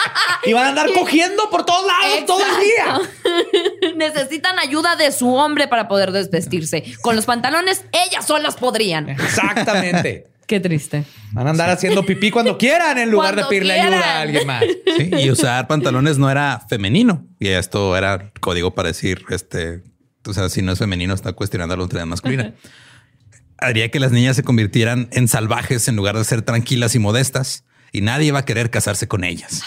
Y van a andar cogiendo por todos lados todo el día. Necesitan ayuda de su hombre para poder desvestirse. Con los pantalones, ellas solas podrían. Exactamente. Qué triste. Van a andar haciendo pipí cuando quieran en lugar Cuando de pedirle quieran. ayuda a alguien más. Sí, y usar pantalones no era femenino. Y esto era código para decir, este, o sea, si no es femenino, está cuestionando la autoridad masculina. Haría que las niñas se convirtieran en salvajes en lugar de ser tranquilas y modestas. Y nadie iba a querer casarse con ellas.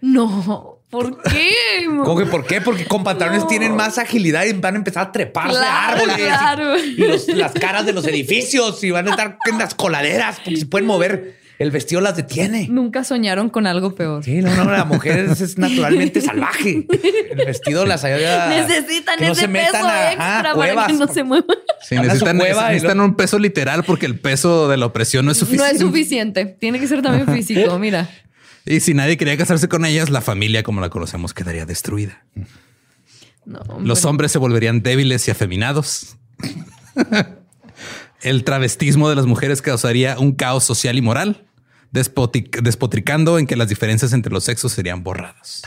No, ¿por qué? ¿Cómo que por qué? Porque con pantalones No. tienen más agilidad y van a empezar a treparse Claro, árboles. y- claro. Y, los- las caras de los edificios y van a estar en las coladeras porque se pueden mover. El vestido las detiene. Nunca soñaron con algo peor. Sí, no, no, la mujer es, es naturalmente salvaje. El vestido las ayuda. Necesitan que no ese se metan peso a- extra ajá, para que no se muevan. Sí, necesitan, cueva y necesitan lo- un peso literal porque el peso de la opresión no es No suficiente. es suficiente. Tiene que ser también físico. Mira. Y si nadie quería casarse con ellas, la familia como la conocemos quedaría destruida. No, Los hombres se volverían débiles y afeminados. El travestismo de las mujeres causaría un caos social y moral, despotic- despotricando en que las diferencias entre los sexos serían borradas.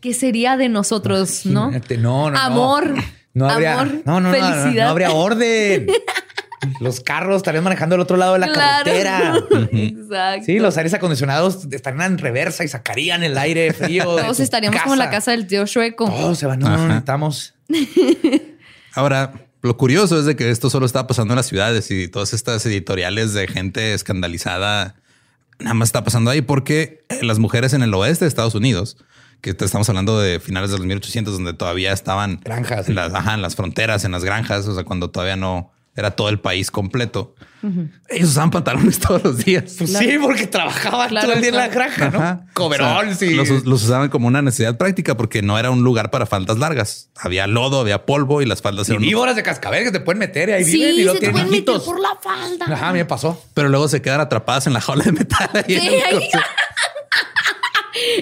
¿Qué sería de nosotros, no? Imagínate, no, no, no. Amor. No habría, amor, no, no, felicidad. no habría orden. Los carros estarían manejando al otro lado de la Claro. carretera. Exacto. Sí, los aires acondicionados estarían en reversa y sacarían el aire frío. Todos estaríamos como en la casa del tío Shueco. Todos se van, no, no, necesitamos. Ahora, lo curioso es de que esto solo está pasando en las ciudades y todas estas editoriales de gente escandalizada nada más está pasando ahí porque eh, las mujeres en el oeste de Estados Unidos, que estamos hablando de finales de los 1800, donde todavía estaban Granjas. en las, ajá, en las fronteras, en las granjas, o sea, cuando todavía no, era todo el país completo. Ellos usaban pantalones todos los días. Pues sí, porque trabajaban Claro, todo el día en la granja, ¿no? Ajá. Coveralls O sea, y... los, los usaban como una necesidad práctica porque no era un lugar para faldas largas. Había lodo, había polvo y las faldas y eran... víboras de cascabel que te pueden meter y ahí viven y Sí, lo tienen pueden meter hijitos. por la falda. Ajá, a mí me pasó. Pero luego se quedan atrapadas en la jaula de metal. ahí Sí, ahí-.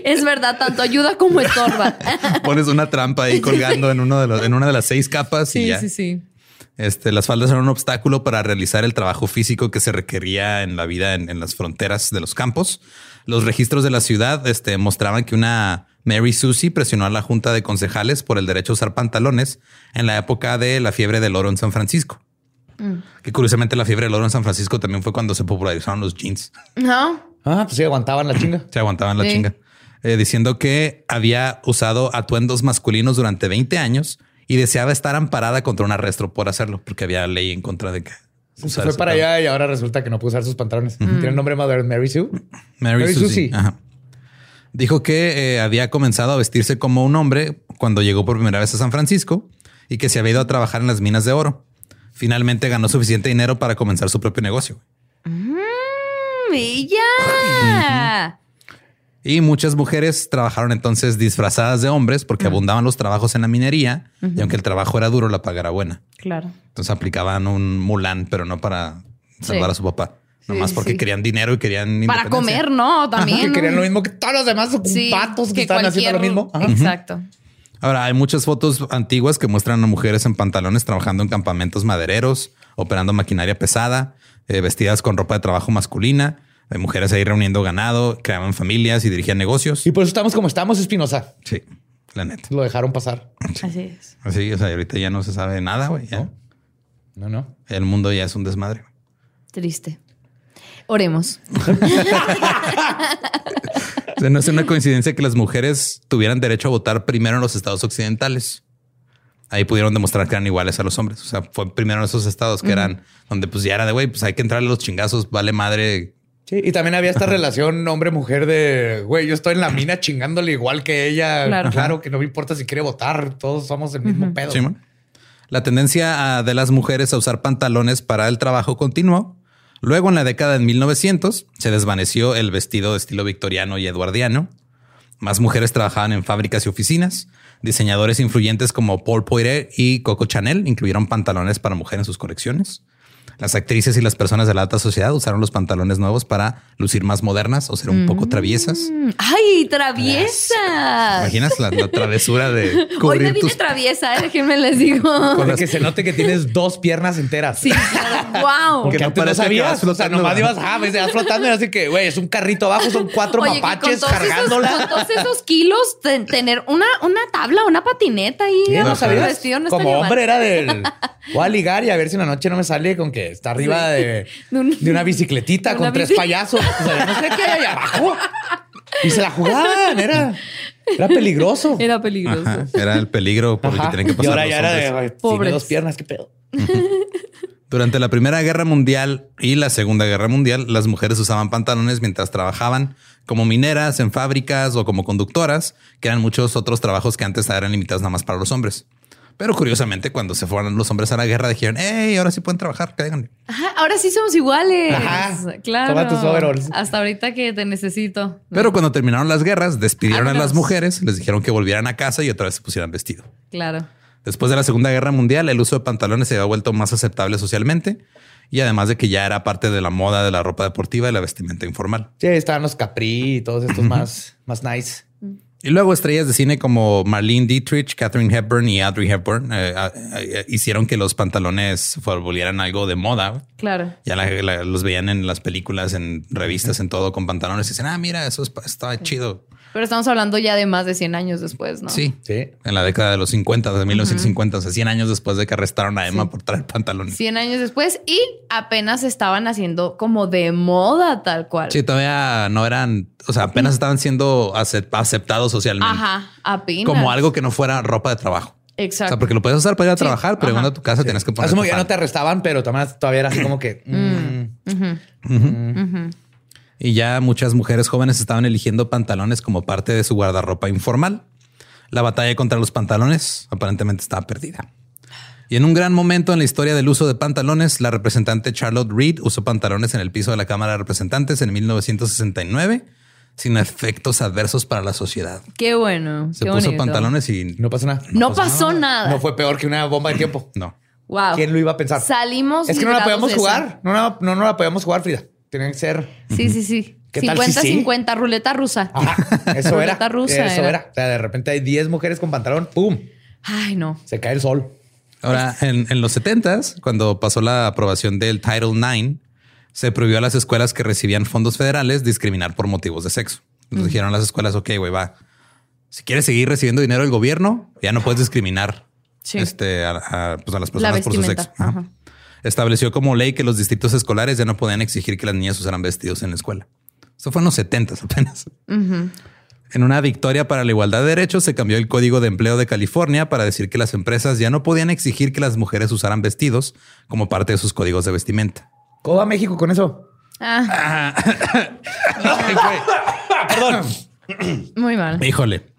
Es verdad, tanto ayuda como estorba. Pones una trampa ahí colgando en uno de los, en una de las seis capas y Sí, ya. sí, sí. Este, las faldas eran un obstáculo para realizar el trabajo físico que se requería en la vida en, en las fronteras de los campos. Los registros de la ciudad este, mostraban que una Mary Susie presionó a la junta de concejales por el derecho a usar pantalones en la época de la fiebre del oro en San Francisco. Que curiosamente la fiebre del oro en San Francisco también fue cuando se popularizaron los jeans. No. Ah, pues sí, aguantaban la chinga. Se aguantaban la Sí. chinga. Eh, diciendo que había usado atuendos masculinos durante 20 años y deseaba estar amparada contra un arresto por hacerlo, porque había ley en contra de que Se fue para allá y ahora resulta que no puede usar sus pantalones. Tiene el nombre moderno, Mary Sue. Mary, Mary Susie. Susie. Ajá. Dijo que eh, había comenzado a vestirse como un hombre cuando llegó por primera vez a San Francisco y que se había ido a trabajar en las minas de oro. Finalmente ganó suficiente dinero para comenzar su propio negocio. ¡Bella! Y muchas mujeres trabajaron entonces disfrazadas de hombres porque abundaban los trabajos en la minería y aunque el trabajo era duro, la paga era buena. Claro. Entonces aplicaban un Mulan, pero no para salvar Sí. a su papá. Sí, Nomás sí, porque sí. querían dinero y querían Para comer, ¿no? También. Que querían lo mismo que todos los demás Sí, patos que, estaban haciendo lo mismo. Ajá. Exacto. Ahora, hay muchas fotos antiguas que muestran a mujeres en pantalones trabajando en campamentos madereros, operando maquinaria pesada, eh, vestidas con ropa de trabajo masculina. Hay mujeres ahí reuniendo ganado, creaban familias y dirigían negocios. Y por eso estamos como estamos, Espinosa. Sí, la neta. Lo dejaron pasar. Así es. Así, o sea, ahorita ya no se sabe nada, güey. No, no. El mundo ya es un desmadre. Triste. Oremos. O sea, no es una coincidencia que las mujeres tuvieran derecho a votar primero en los estados occidentales. Ahí pudieron demostrar que eran iguales a los hombres. O sea, fue primero en esos estados que eran donde pues ya era de güey, pues hay que entrarle a los chingazos, vale madre. Sí, y también había esta relación hombre-mujer de, güey, yo estoy en la mina chingándole igual que ella. Claro. Claro, que no me importa si quiere votar, todos somos el mismo pedo. Simón. La tendencia ah, de las mujeres a usar pantalones para el trabajo continuó. Luego, en la década de 1900, se desvaneció el vestido de estilo victoriano y eduardiano. Más mujeres trabajaban en fábricas y oficinas. Diseñadores influyentes como Paul Poiret y Coco Chanel incluyeron pantalones para mujer en sus colecciones. Las actrices y las personas de la alta sociedad usaron los pantalones nuevos para lucir más modernas o ser un poco traviesas. Mm, ¡Ay, traviesa! ¿Imaginas la, la travesura de Hoy me cubrir vine tus traviesa, ¿eh? déjenme les digo. Con que se note que tienes dos piernas enteras. Sí, claro. wow. Porque Que no antes no parezca que vas sabías. O sea, nomás ibas, ah, ves, vas flotando y así que, güey, es un carrito abajo, son cuatro Oye, que con mapaches todos esos- cargándola. con todos esos kilos, ten- tener una, una tabla, una patineta ahí. Sí, no sabías. vestido no Como estaría mal. hombre era del voy a ligar y a ver si una noche no me sale con que está arriba de, De un- de una bicicletita de con tres payasos. O sea, yo no sé qué hay abajo. Y se la jugaban, era, era peligroso. Era peligroso. Ajá, era el peligro por el que tenían que y pasar ahora los ya era de "Ay, tiene Pobres. dos piernas, qué pedo. Durante la Primera Guerra Mundial y la Segunda Guerra Mundial, las mujeres usaban pantalones mientras trabajaban como mineras en fábricas o como conductoras, que eran muchos otros trabajos que antes eran limitados nada más para los hombres. Pero curiosamente, cuando se fueron los hombres a la guerra, dijeron, hey, ahora sí pueden trabajar, cáiganle". Ajá, ahora sí somos iguales. Ajá. Claro. Toma tus overalls. Hasta ahorita que te necesito. Pero cuando terminaron las guerras, despidieron a las mujeres, les dijeron que volvieran a casa y otra vez se pusieran vestido. Claro. Después de la Segunda Guerra Mundial, el uso de pantalones se había vuelto más aceptable socialmente y además de que ya era parte de la moda de la ropa deportiva y la vestimenta informal. Sí, estaban los Capri y todos estos más, más nice. Y luego estrellas de cine como Marlene Dietrich, Katherine Hepburn y Audrey Hepburn eh, eh, hicieron que los pantalones volvieran algo de moda. Claro. Ya la- la- los veían en las películas, en revistas, en todo con pantalones y dicen, ah, mira, eso es- está chido. Pero estamos hablando ya de más de 100 años después, ¿no? Sí. Sí. En la década de los 50, de 1950, o sea, 100 años después de que arrestaron a Emma por traer pantalones. 100 años después y apenas estaban haciendo como de moda tal cual. Sí, todavía no eran, o sea, apenas estaban siendo acep- aceptados socialmente. Ajá, apenas. Como algo que no fuera ropa de trabajo. O Exacto. sea, porque lo puedes usar para ir a Sí, trabajar, pero llegando a tu casa tienes que poner. Asumo que ya no te arrestaban, pero también todavía era así como que. mm, Y ya muchas mujeres jóvenes estaban eligiendo pantalones como parte de su guardarropa informal. La batalla contra los pantalones aparentemente estaba perdida. Y en un gran momento en la historia del uso de pantalones, la representante Charlotte Reed usó pantalones en el piso de la Cámara de Representantes en 1969 sin efectos adversos para la sociedad. Qué bueno. Se qué puso bonito. pantalones y No pasó nada. No, pasó nada. No fue peor que una bomba de tiempo. no. Wow. ¿Quién lo iba a pensar? Salimos. Es que no la podíamos jugar. No, no, no, no la podíamos jugar, Frida. Tiene que ser. Sí, sí, sí. ¿Qué tal si sí? 50-50, ruleta rusa. Ajá, eso era. Ruleta rusa eso era. era. O sea, de repente hay 10 mujeres con pantalón. ¡Pum! Ay, no. Se cae el sol. Ahora, en, en los 70s, cuando pasó la aprobación del Title IX, se prohibió a las escuelas que recibían fondos federales discriminar por motivos de sexo. Entonces dijeron a las escuelas, ok, güey, va. Si quieres seguir recibiendo dinero del gobierno, ya no puedes discriminar Sí. este, a, a, pues, a las La personas por su sexo. Ajá. Ajá. Estableció como ley que los distritos escolares ya no podían exigir que las niñas usaran vestidos en la escuela. Esto fue en los 70s apenas. En una victoria para la igualdad de derechos, se cambió el Código de Empleo de California para decir que las empresas ya no podían exigir que las mujeres usaran vestidos como parte de sus códigos de vestimenta. ¿Cómo va México con eso? Ah, Perdón. muy mal. Híjole.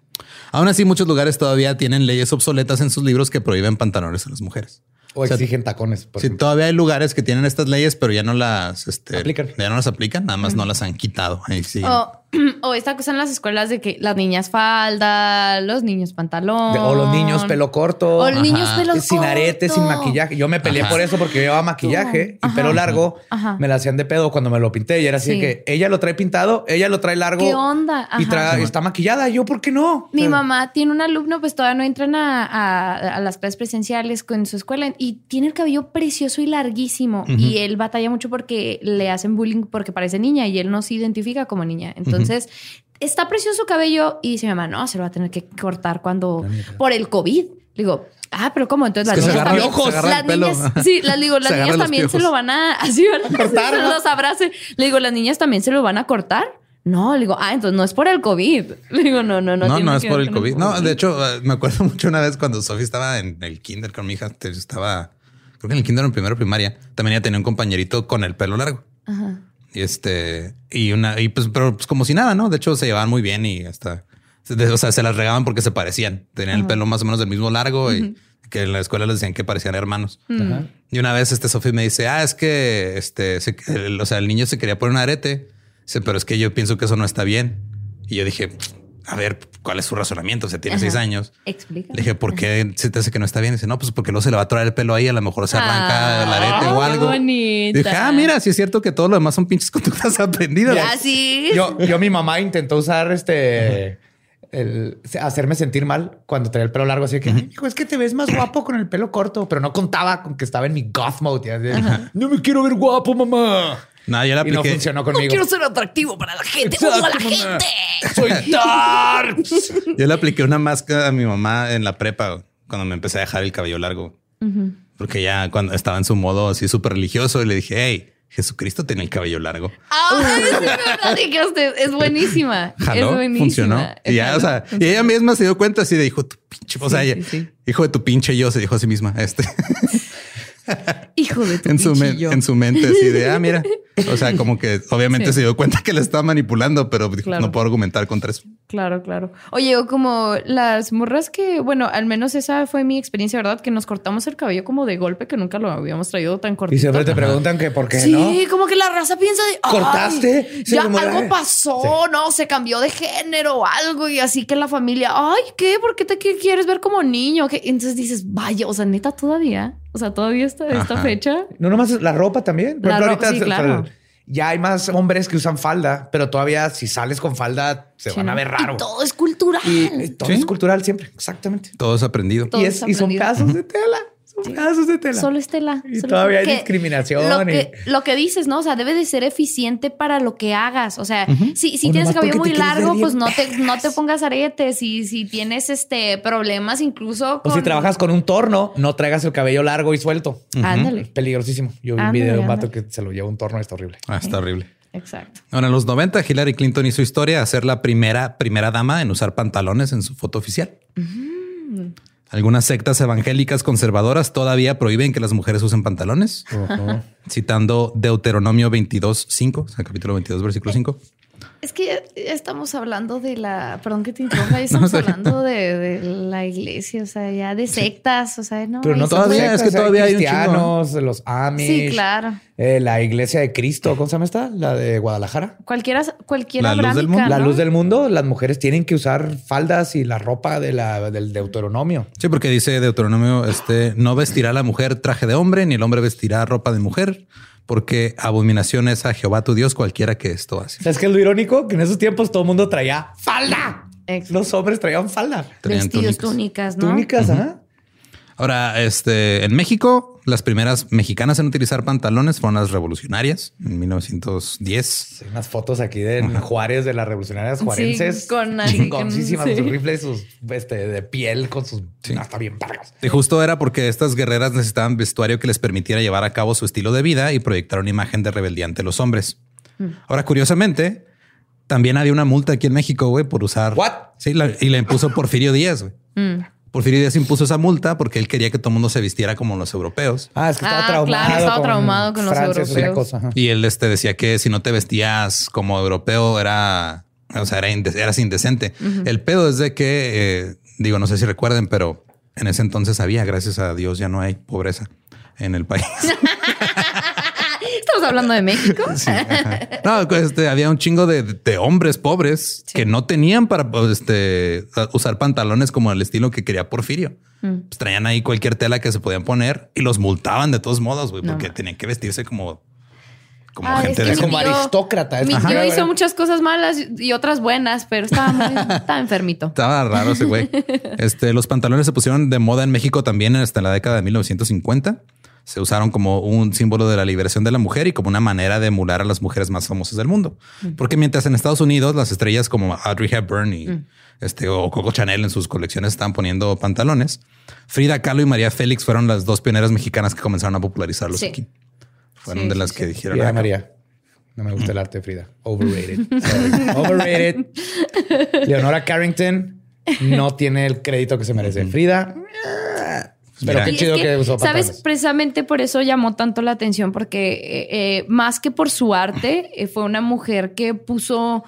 Aún así, muchos lugares todavía tienen leyes obsoletas en sus libros que prohíben pantalones a las mujeres. O O sea, exigen tacones. por Sí, ejemplo. todavía hay lugares que tienen estas leyes, pero ya no las este, Aplican. Ya no las aplican, nada más no las han quitado. Ahí. O, o esta cosa en las escuelas de que las niñas falda, los niños pantalón. O los niños pelo corto. O los niños pelo sin aretes, sin corto. maquillaje. Yo me peleé Ajá. por eso porque yo llevaba maquillaje y pelo largo. Ajá. Me la hacían de pedo cuando me lo pinté y era así Sí. de que ella lo trae pintado, ella lo trae largo. ¿Qué onda? Y trae- está maquillada. Yo, ¿por qué no? Mi O sea, mamá tiene un alumno, pues todavía no entran a, a- a las clases presenciales con su escuela y tiene el cabello precioso y larguísimo. Y él batalla mucho porque le hacen bullying porque parece niña y él no se identifica como niña. Entonces, está precioso su cabello y dice mi mamá, no, se lo va a tener que cortar cuando por el COVID. Le digo, ah, pero ¿cómo? Entonces las niñas también, las niñas, sí, las digo, las Se niñas también se lo van a así cortar, se ¿no? los abrace. Le digo, las niñas también se lo van a cortar. No, le digo, ah, entonces no es por el COVID. Le digo, no, no, no. No, no, es por el COVID. No, de hecho, eh, me acuerdo mucho una vez cuando Sofía estaba en el kinder con mi hija, estaba, creo que en el kinder en primero primaria, también ella tenía un compañerito con el pelo largo. Ajá. Y este, y una, y pues, pero pues como si nada, ¿no? De hecho, se llevaban muy bien y hasta, o sea, se las regaban porque se parecían. Tenían el pelo más o menos del mismo largo y que en la escuela les decían que parecían hermanos. Y una vez este Sofía me dice, ah, es que este, se- el- o sea, el niño se quería poner un arete, Dice, pero es que yo pienso que eso no está bien. Y yo dije, a ver, ¿cuál es su razonamiento? O sea, tiene Ajá. seis años. Explica. Le dije, ¿por qué se te hace que no está bien? Dice, no, pues porque luego se le va a atorar el pelo ahí, a lo mejor se arranca el arete o Ah, algo. qué bonita. Dije, ah, mira, sí es cierto que todo lo demás son pinches conductas aprendidas. Ya, sí. Yo, yo, mi mamá intentó usar este. el- hacerme sentir mal cuando tenía el pelo largo, así que hijo, es que te ves más guapo con el pelo corto, pero no contaba con que estaba en mi goth mode. ya de, no me quiero ver guapo, mamá. No, yo la Y no apliqué. funcionó conmigo. Quiero ser atractivo para la gente. Exacto, ¡Odio a la mamá. gente! Soy darks. Yo le apliqué una máscara a mi mamá en la prepa cuando me empecé a dejar el cabello largo. Porque ya cuando estaba en su modo así súper religioso y le dije, hey, Jesucristo tiene el cabello largo. Ay, es verdad, y que usted- es buenísima. es Jaló, buenísima. funcionó. Y ya, o sea, y ella misma se dio cuenta así de hijo de tu pinche, o sea, Sí, ella- sí, sí. hijo de tu pinche yo se dijo a sí misma, este, Hijo de tu en su, en su mente así de, ah, mira, o sea, como que obviamente Sí. se dio cuenta que la estaba manipulando, pero Claro. no puedo argumentar contra eso. Claro, claro. Oye, o como las morras que, bueno, al menos esa fue mi experiencia, ¿verdad? Que nos cortamos el cabello como de golpe, que nunca lo habíamos traído tan cortito. Y siempre te preguntan que por qué Sí, no. como que la raza piensa de "Ay, ¿Cortaste? Sí, ya algo "Ay". pasó, no, se cambió de género o algo, y así que la familia, ay, ¿qué? ¿Por qué te qui- quieres ver como niño? ¿Qué? Entonces dices, vaya, o sea, neta, todavía, o sea, todavía esta, esta Ajá. fecha. No nomás la ropa también. Por La ejemplo, ropa, sí, o sea, claro. ya hay más hombres que usan falda, pero todavía si sales con falda se Sí, van a ver raro. Y todo es cultural. Y, eh, todo Sí. es cultural siempre. Exactamente. Todo es aprendido. Todo y, es es, y son aprendido. casos de tela. De tela. Solo es tela. Y Solo todavía hay que- discriminación Lo y- que, lo que dices, ¿no? O sea, debe de ser eficiente para lo que hagas. O sea, si, si O tienes cabello muy largo, pues no te, no te pongas aretes. Y si tienes este problemas, incluso O si trabajas con un torno, no traigas el cabello largo y suelto. Ándale. Peligrosísimo. Yo vi un video de un vato que se lo lleva un torno, está horrible. Ah, está horrible. Exacto. Ahora, en los 90, Hillary Clinton hizo historia a ser la primera, primera dama en usar pantalones en su foto oficial. Algunas sectas evangélicas conservadoras todavía prohíben que las mujeres usen pantalones, citando Deuteronomio 22, 5, o sea, capítulo 22, versículo 5. Es que ya estamos hablando de la, perdón que te interrumpa, ya estamos hablando de, de la iglesia, o sea, ya de sectas, o sea, no. Pero no todavía, sectas, es que todavía hay un cristianos, los Amish. Sí, claro. eh, la iglesia de Cristo, ¿cómo se llama esta? La de Guadalajara. Cualquiera, cualquiera La luz del mundo. La luz del mundo, las mujeres tienen que usar faldas y la ropa de la, del Deuteronomio. Sí, porque dice Deuteronomio, este, no vestirá la mujer traje de hombre, ni el hombre vestirá ropa de mujer, porque abominación es a Jehová tu Dios cualquiera que esto hace. ¿Sabes qué es lo irónico? Que en esos tiempos todo el mundo traía falda. Los hombres traían falda. Traían Vestidos, túnicas. túnicas, ¿no? Túnicas, ajá. Ahora, este, en México, las primeras mexicanas en utilizar pantalones fueron las revolucionarias en 1910. Sí, unas fotos aquí de Juárez, de las revolucionarias juarenses. con chingoncísimas, sí. sus rifles, sus este, de piel con sus. Está bien vargas. Y justo era porque estas guerreras necesitaban vestuario que les permitiera llevar a cabo su estilo de vida y proyectar una imagen de rebeldía ante los hombres. Ahora, curiosamente, también había una multa aquí en México, güey, por usar. What? Sí, la- y la impuso Porfirio Díaz, güey. Mm. Porfirio Díaz impuso esa multa porque él quería que todo el mundo se vistiera como los europeos. Ah, es que estaba Ah, traumado. claro, estaba traumado con los Francia, europeos. cosa. Y él este, decía que si no te vestías como europeo era, o sea, era inde- eras indecente. El pedo es de que, eh, digo, no sé si recuerden, pero en ese entonces había, gracias a Dios, ya no hay pobreza en el país. Estamos hablando de México. Sí. No, este, había un chingo de, de hombres pobres que no tenían para este, usar pantalones como el estilo que quería Porfirio. Pues traían ahí cualquier tela que se podían poner y los multaban de todos modos, güey, No porque tenían que vestirse como, como Ah, gente es de como tío- aristócrata, es Mi tío Ajá. hizo muchas cosas malas y otras buenas, pero estaba, muy- estaba enfermito. Estaba raro ese güey. Este, los pantalones se pusieron de moda en México también hasta la década de 1950. Se usaron como un símbolo de la liberación de la mujer y como una manera de emular a las mujeres más famosas del mundo. Porque mientras en Estados Unidos las estrellas como Audrey Hepburn y este o Coco Chanel en sus colecciones estaban poniendo pantalones, Frida Kahlo y María Félix fueron las dos pioneras mexicanas que comenzaron a popularizarlos Sí. aquí. Fueron Sí, de las sí. que dijeron. Frida "Ah, María. No me gusta el arte de Frida. Overrated. Overrated. Leonora Carrington no tiene el crédito que se merece. Frida. Pero Mira. qué es chido que, usó ¿Sabes? pantalones. Precisamente por eso llamó tanto la atención, porque eh, eh, más que por su arte, eh, fue una mujer que puso,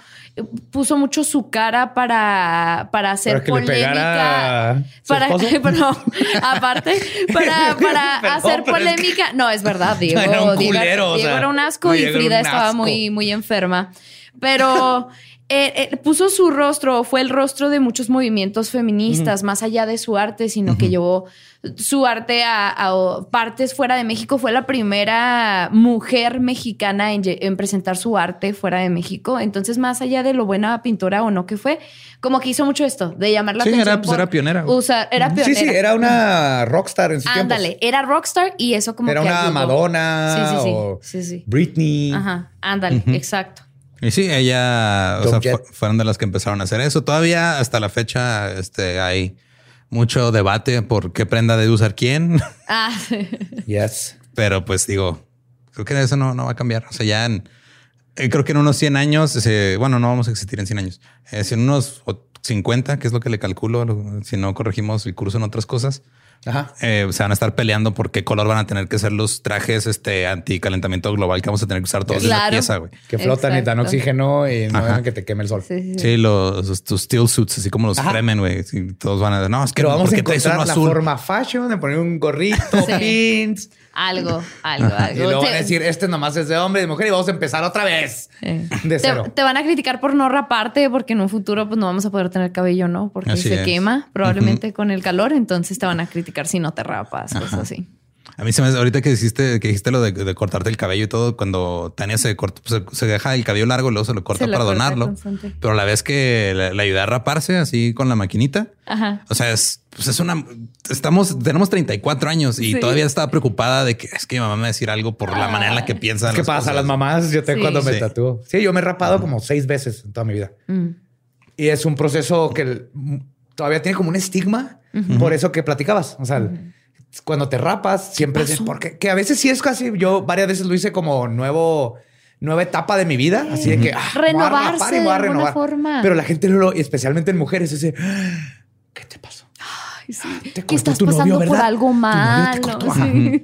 puso mucho su cara para, para hacer Para que polémica. para, esposo. pero, aparte, para, para Perdón, hacer es que- polémica. No, es verdad, Diego. Era Diego, culero, o Diego sea, era un asco y Frida estaba asco. muy, muy enferma. Pero eh, eh, puso su rostro, fue el rostro de muchos movimientos feministas, más allá de su arte, sino que llevó su arte a, a partes fuera de México. Fue la primera mujer mexicana en, presentar su arte fuera de México. Entonces, más allá de lo buena pintora o no que fue, como que hizo mucho esto, de llamar la Sí, atención. era, pues, era pionera, usar- era Sí, pionera. sí, era una rockstar en sus Ándale, tiempos. era rockstar y eso como Era que una ayudó. Madonna Sí, sí, sí. o sí, sí. Britney. Ajá, ándale, exacto. Y sí, ella, o sea, fueron de las que empezaron a hacer eso. Todavía hasta la fecha, este, hay mucho debate por qué prenda debe usar quién, Ah, Yes. pero pues digo, creo que eso no, no va a cambiar. O sea, ya en, eh, creo que en unos 100 años, eh, bueno, no vamos a existir en 100 años, eh, si en unos o- 50, que es lo que le calculo, lo- si no corregimos el curso en otras cosas, Ajá. eh, se van a estar peleando por qué color van a tener que ser los trajes este anticalentamiento global que vamos a tener que usar todos en la Claro. pieza, güey. Que flotan y dan Exacto. oxígeno y no dejan que te queme el sol. sí, sí, sí. Sí, los tus steel suits, así como los Ajá. Fremen, güey. Todos van a decir, no, es que Pero vamos ¿por a encontrar la azul? forma fashion de poner un gorrito, pins. Algo, algo, Y algo. luego Te- van a decir, este nomás es de hombre y de mujer y vamos a empezar otra vez. eh, De te, cero. te van a criticar por no raparte porque en un futuro pues no vamos a poder tener cabello, ¿no? Porque Así se es. quema probablemente con el calor, entonces te van a criticar si no te rapas, cosas así. A mí se me hace, ahorita que dijiste, que dijiste lo de, de cortarte el cabello y todo, cuando Tania se corta, pues, se, se deja el cabello largo, luego se lo corta Se lo para corta donarlo. constante. Pero a la vez que le, le ayuda a raparse así con la maquinita. Ajá. O sea, es, pues es una, estamos, tenemos 34 años y Sí. todavía estaba preocupada de que es que mi mamá me va a decir algo por la manera en la que piensa. ¿Qué pasa? Las mamás, yo te Sí. cuando me Sí. tatúo. Sí, yo me he rapado como seis veces en toda mi vida. Mm. Y es un proceso que todavía tiene como un estigma por eso que platicabas. O sea, cuando te rapas, siempre es porque que a veces sí es casi. Yo varias veces lo hice como nuevo, nueva etapa de mi vida. Así de que ah, voy a Renovarse y voy a de renovar. forma. Pero la gente, no lo, especialmente en mujeres, ese ¿qué te pasó? Ay, sí. Te Que estás tu novio, pasando por ¿verdad? algo Tu novio te malo. cortó, sí.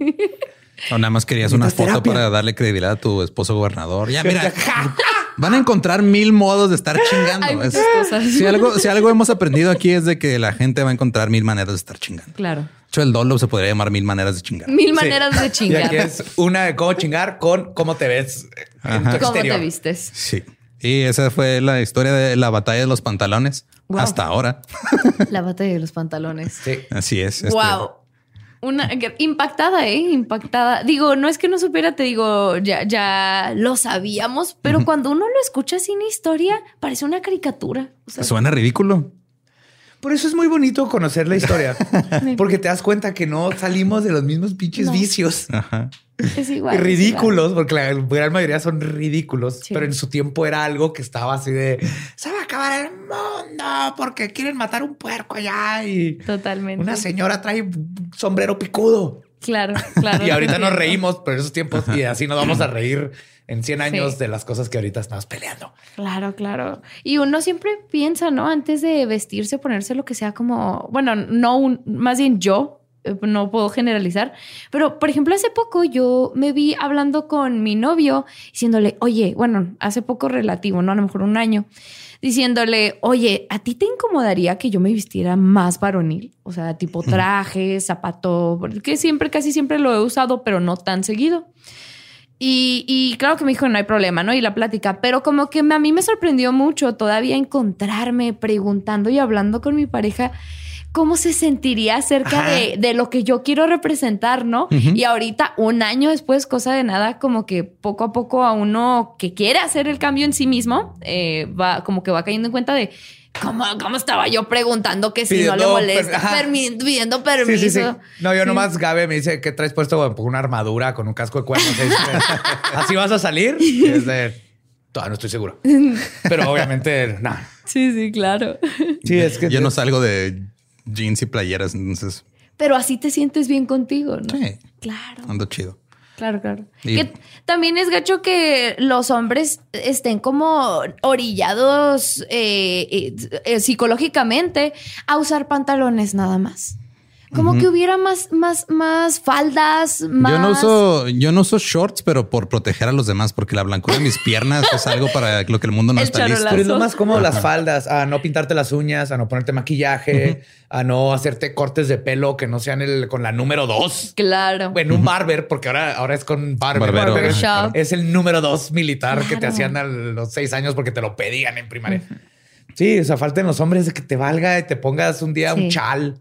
O nada más querías una foto terapia. para darle credibilidad a tu esposo gobernador. Ya, mira, Van a encontrar mil modos de estar chingando. Hay muchas Es- cosas. Si algo, si algo hemos aprendido aquí es de que la gente va a encontrar mil maneras de estar chingando. Claro. Hecho, el dolo se podría llamar mil maneras de chingar. Mil Sí. maneras de chingar. aquí es una de cómo chingar con cómo te ves en tu ¿Cómo exterior. te vistes? Sí. Y esa fue la historia de la batalla de los pantalones Wow. hasta ahora. La batalla de los pantalones. Sí. Así es. este, Wow. Una que- impactada, eh, impactada. Digo, no es que no supiera, te digo, ya, ya lo sabíamos, pero cuando uno lo escucha sin historia, parece una caricatura. O sea, Suena ridículo. Por eso es muy bonito conocer la historia, porque te das cuenta que no salimos de los mismos pinches No. vicios. Ajá. es igual. es ridículos, porque la gran mayoría son ridículos, Sí. pero en su tiempo era algo que estaba así de se va a acabar el mundo porque quieren matar un puerco allá y. Totalmente. una señora trae sombrero picudo. Claro, claro. Y ahorita nos reímos por esos tiempos y así nos vamos a reír en 100 años Sí. de las cosas que ahorita estamos peleando. Claro, claro. Y uno siempre piensa, ¿no? Antes de vestirse, ponerse lo que sea como, bueno, no un, más bien yo, eh, no puedo generalizar, pero por ejemplo, hace poco yo me vi hablando con mi novio, diciéndole, oye, bueno, hace poco relativo, ¿no? A lo mejor un año, diciéndole, oye, ¿a ti te incomodaría que yo me vistiera más varonil? O sea, tipo traje, zapato, porque siempre, casi siempre lo he usado, pero no tan seguido. Y, y claro que me dijo, no hay problema, ¿no? Y la plática, pero como que a mí me sorprendió mucho todavía encontrarme preguntando y hablando con mi pareja cómo se sentiría acerca de, de lo que yo quiero representar, ¿no? Y ahorita, un año después, cosa de nada, como que poco a poco a uno que quiere hacer el cambio en sí mismo, eh, va como que va cayendo en cuenta de... ¿Cómo, cómo estaba yo preguntando que si no le molesta? per-. Permi- pidiendo permiso. sí, sí. No, yo Sí. nomás Gabe me dice que traes puesto una armadura con un casco de cuernos. Así vas a salir. Y es de todavía no estoy seguro. Pero obviamente, no. Sí, sí, claro. Sí, es que Yo no salgo de jeans y playeras, entonces Pero así te sientes bien contigo, ¿no? sí, Claro, ando chido. Claro, claro. Y- Que también es gacho que los hombres estén como orillados eh, eh, eh, psicológicamente a usar pantalones nada más. Como que hubiera más, más, más faldas, más. Yo no uso, yo no uso shorts, pero por proteger a los demás, porque la blancura de mis piernas es algo para lo que el mundo no El está listo. Pero es lo más cómodo las faldas, a no pintarte las uñas, a no ponerte maquillaje, a no hacerte cortes de pelo que no sean el con la número dos. Claro. En un barber, porque ahora, ahora es con barber. Barbero. Barber Barbershop. Es el número dos militar que te hacían a los seis años porque te lo pedían en primaria. Sí, o sea, falta en los hombres de que te valga y te pongas un día Sí. un chal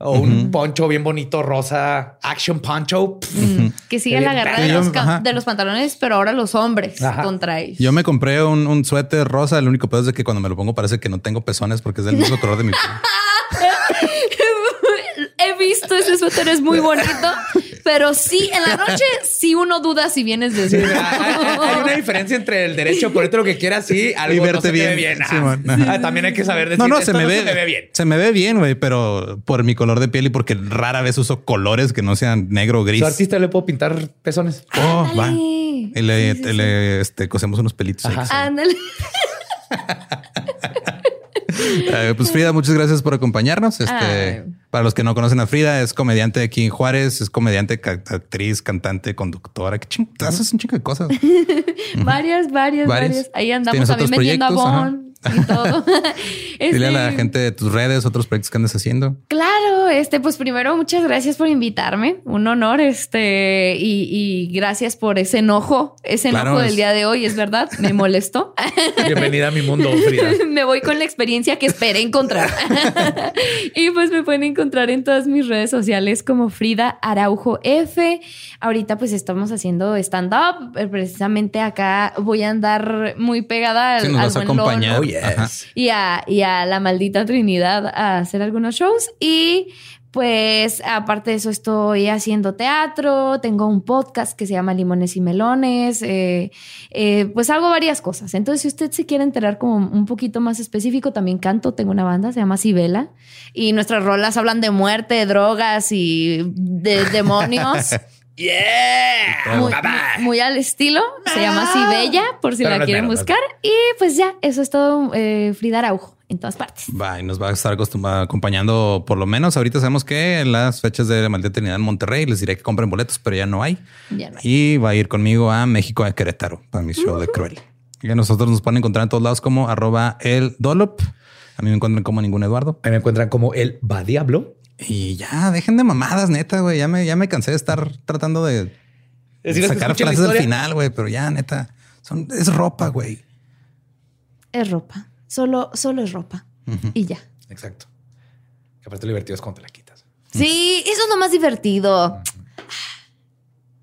o un poncho bien bonito rosa, action poncho. Mm, que sigan la guerra de los, de los pantalones, pero ahora los hombres Ajá. contra ellos. Yo me compré un, un suéter rosa. El único pedo es de que cuando me lo pongo parece que no tengo pezones porque es del mismo color de mi piel. He visto ese suéter, es muy bonito, pero sí, en la noche sí uno duda si vienes Sí, desde. hay, hay una diferencia entre el derecho ponerte lo que quieras y algo Y no verte se te ve bien. bien. Sí. Ajá. Ah, También hay que saber decir No, no, se me, ve, se me ve bien. Se me ve bien, güey, pero por mi color de piel y porque rara vez uso colores que no sean negro o gris. Su artista le puedo pintar pezones. Oh, va. Y le, Sí, sí, le, este, cosemos unos pelitos. Ándale. Eh, pues Frida, muchas gracias por acompañarnos. Este, para los que no conocen a Frida, es comediante aquí en Juárez, es comediante, actriz, cantante, conductora. ¿Qué ching- haces un chingo de cosas. Varias, varias, Varias. Ahí andamos ¿Tienes también otros vendiendo proyectos? y todo. Dile a la Este, gente de tus redes, otros proyectos que andes haciendo. Claro, este, pues primero muchas gracias por invitarme, un honor, este, y, y gracias por ese enojo, ese Claro, enojo es- del día de hoy, es verdad, me molestó. Bienvenida a mi mundo, Frida. me voy con la experiencia que esperé encontrar. y pues me pueden encontrar en todas mis redes sociales como Frida Araujo F. Ahorita pues estamos haciendo stand-up. Eh, Precisamente acá voy a andar muy pegada al, Sí, nos al vas buen acompañar. Yes. Y a, y a la maldita Trinidad a hacer algunos shows. Y pues aparte de eso estoy haciendo teatro, tengo un podcast que se llama Limones y Melones, eh, eh, pues hago varias cosas. Entonces si usted se quiere enterar como un poquito más específico, también canto, tengo una banda, se llama Sibela, y nuestras rolas hablan de muerte, de drogas y de demonios. Yeah. Muy, Bye, bye. muy- muy al estilo. Se llama Sibella, por si Pero la no quieren no es buscar. Y pues ya, eso es todo. eh, Frida Araujo en todas partes. Va, y nos va a estar acompañando por lo menos. Ahorita sabemos que en las fechas de la maldita Trinidad en Monterrey les diré que compren boletos, pero ya no hay. Ya no hay. Y va a ir conmigo a México, a Querétaro, para mi show de Cruel. Y a nosotros nos pueden encontrar en todos lados como arroba el Dolop. A mí me encuentran como ningún Eduardo. Ahí me encuentran como el va diablo. Y ya, dejen de mamadas, neta, güey. Ya me, ya me cansé de estar tratando de sacar frases al final, güey. Pero ya, neta, son, es ropa, güey. Es ropa. Solo, solo es ropa. Y ya. Exacto. Que aparte lo divertido es cuando te la quitas. Sí, eso es lo más divertido.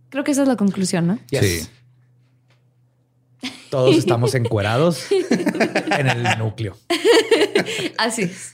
Creo que esa es la conclusión, ¿no? Yes. Todos estamos encuerados en el núcleo. Así es.